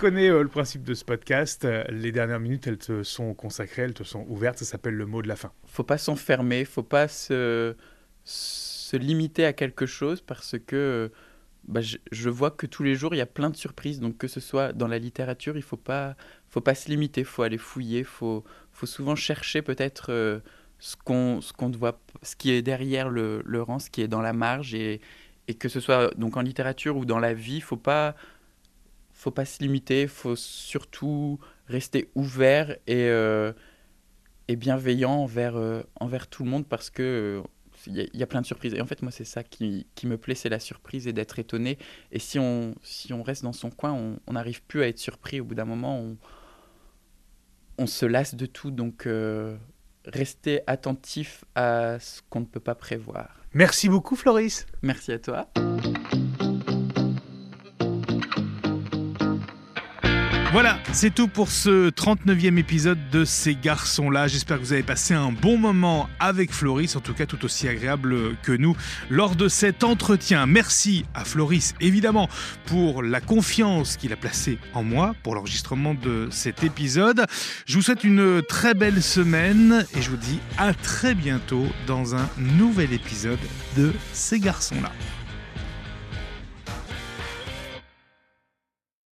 Connais euh, le principe de ce podcast. euh, les dernières minutes, elles te sont consacrées, elles te sont ouvertes. Ça s'appelle le mot de la fin. faut pas s'enfermer, faut pas se, se limiter à quelque chose parce que bah, je, vois que tous les jours il y a plein de surprises. Donc que ce soit dans la littérature, il faut pas, faut pas se limiter, faut aller fouiller, faut, faut souvent chercher peut-être euh, ce qu'on, ce qu'on voit, ce qui est derrière le, le rang, ce qui est dans la marge et, et que ce soit donc en littérature ou dans la vie, faut pas, faut pas se limiter, faut surtout rester ouvert et euh, et bienveillant envers, euh, envers tout le monde parce que euh, il y, a- il y a plein de surprises. Et en fait, moi, c'est ça qui, qui me plaît, c'est la surprise et d'être étonné. Et si on, si on reste dans son coin, on on n'arrive plus à être surpris. Au bout d'un moment, on, on se lasse de tout. Donc, euh, rester attentif à ce qu'on ne peut pas prévoir. Merci beaucoup, Floris. Merci à toi. Voilà, c'est tout pour ce 39e épisode de Ces garçons-là. J'espère que vous avez passé un bon moment avec Floris, en tout cas tout aussi agréable que nous lors de cet entretien. Merci à Floris, évidemment, pour la confiance qu'il a placée en moi pour l'enregistrement de cet épisode. Je vous souhaite une très belle semaine et je vous dis à très bientôt dans un nouvel épisode de Ces garçons-là.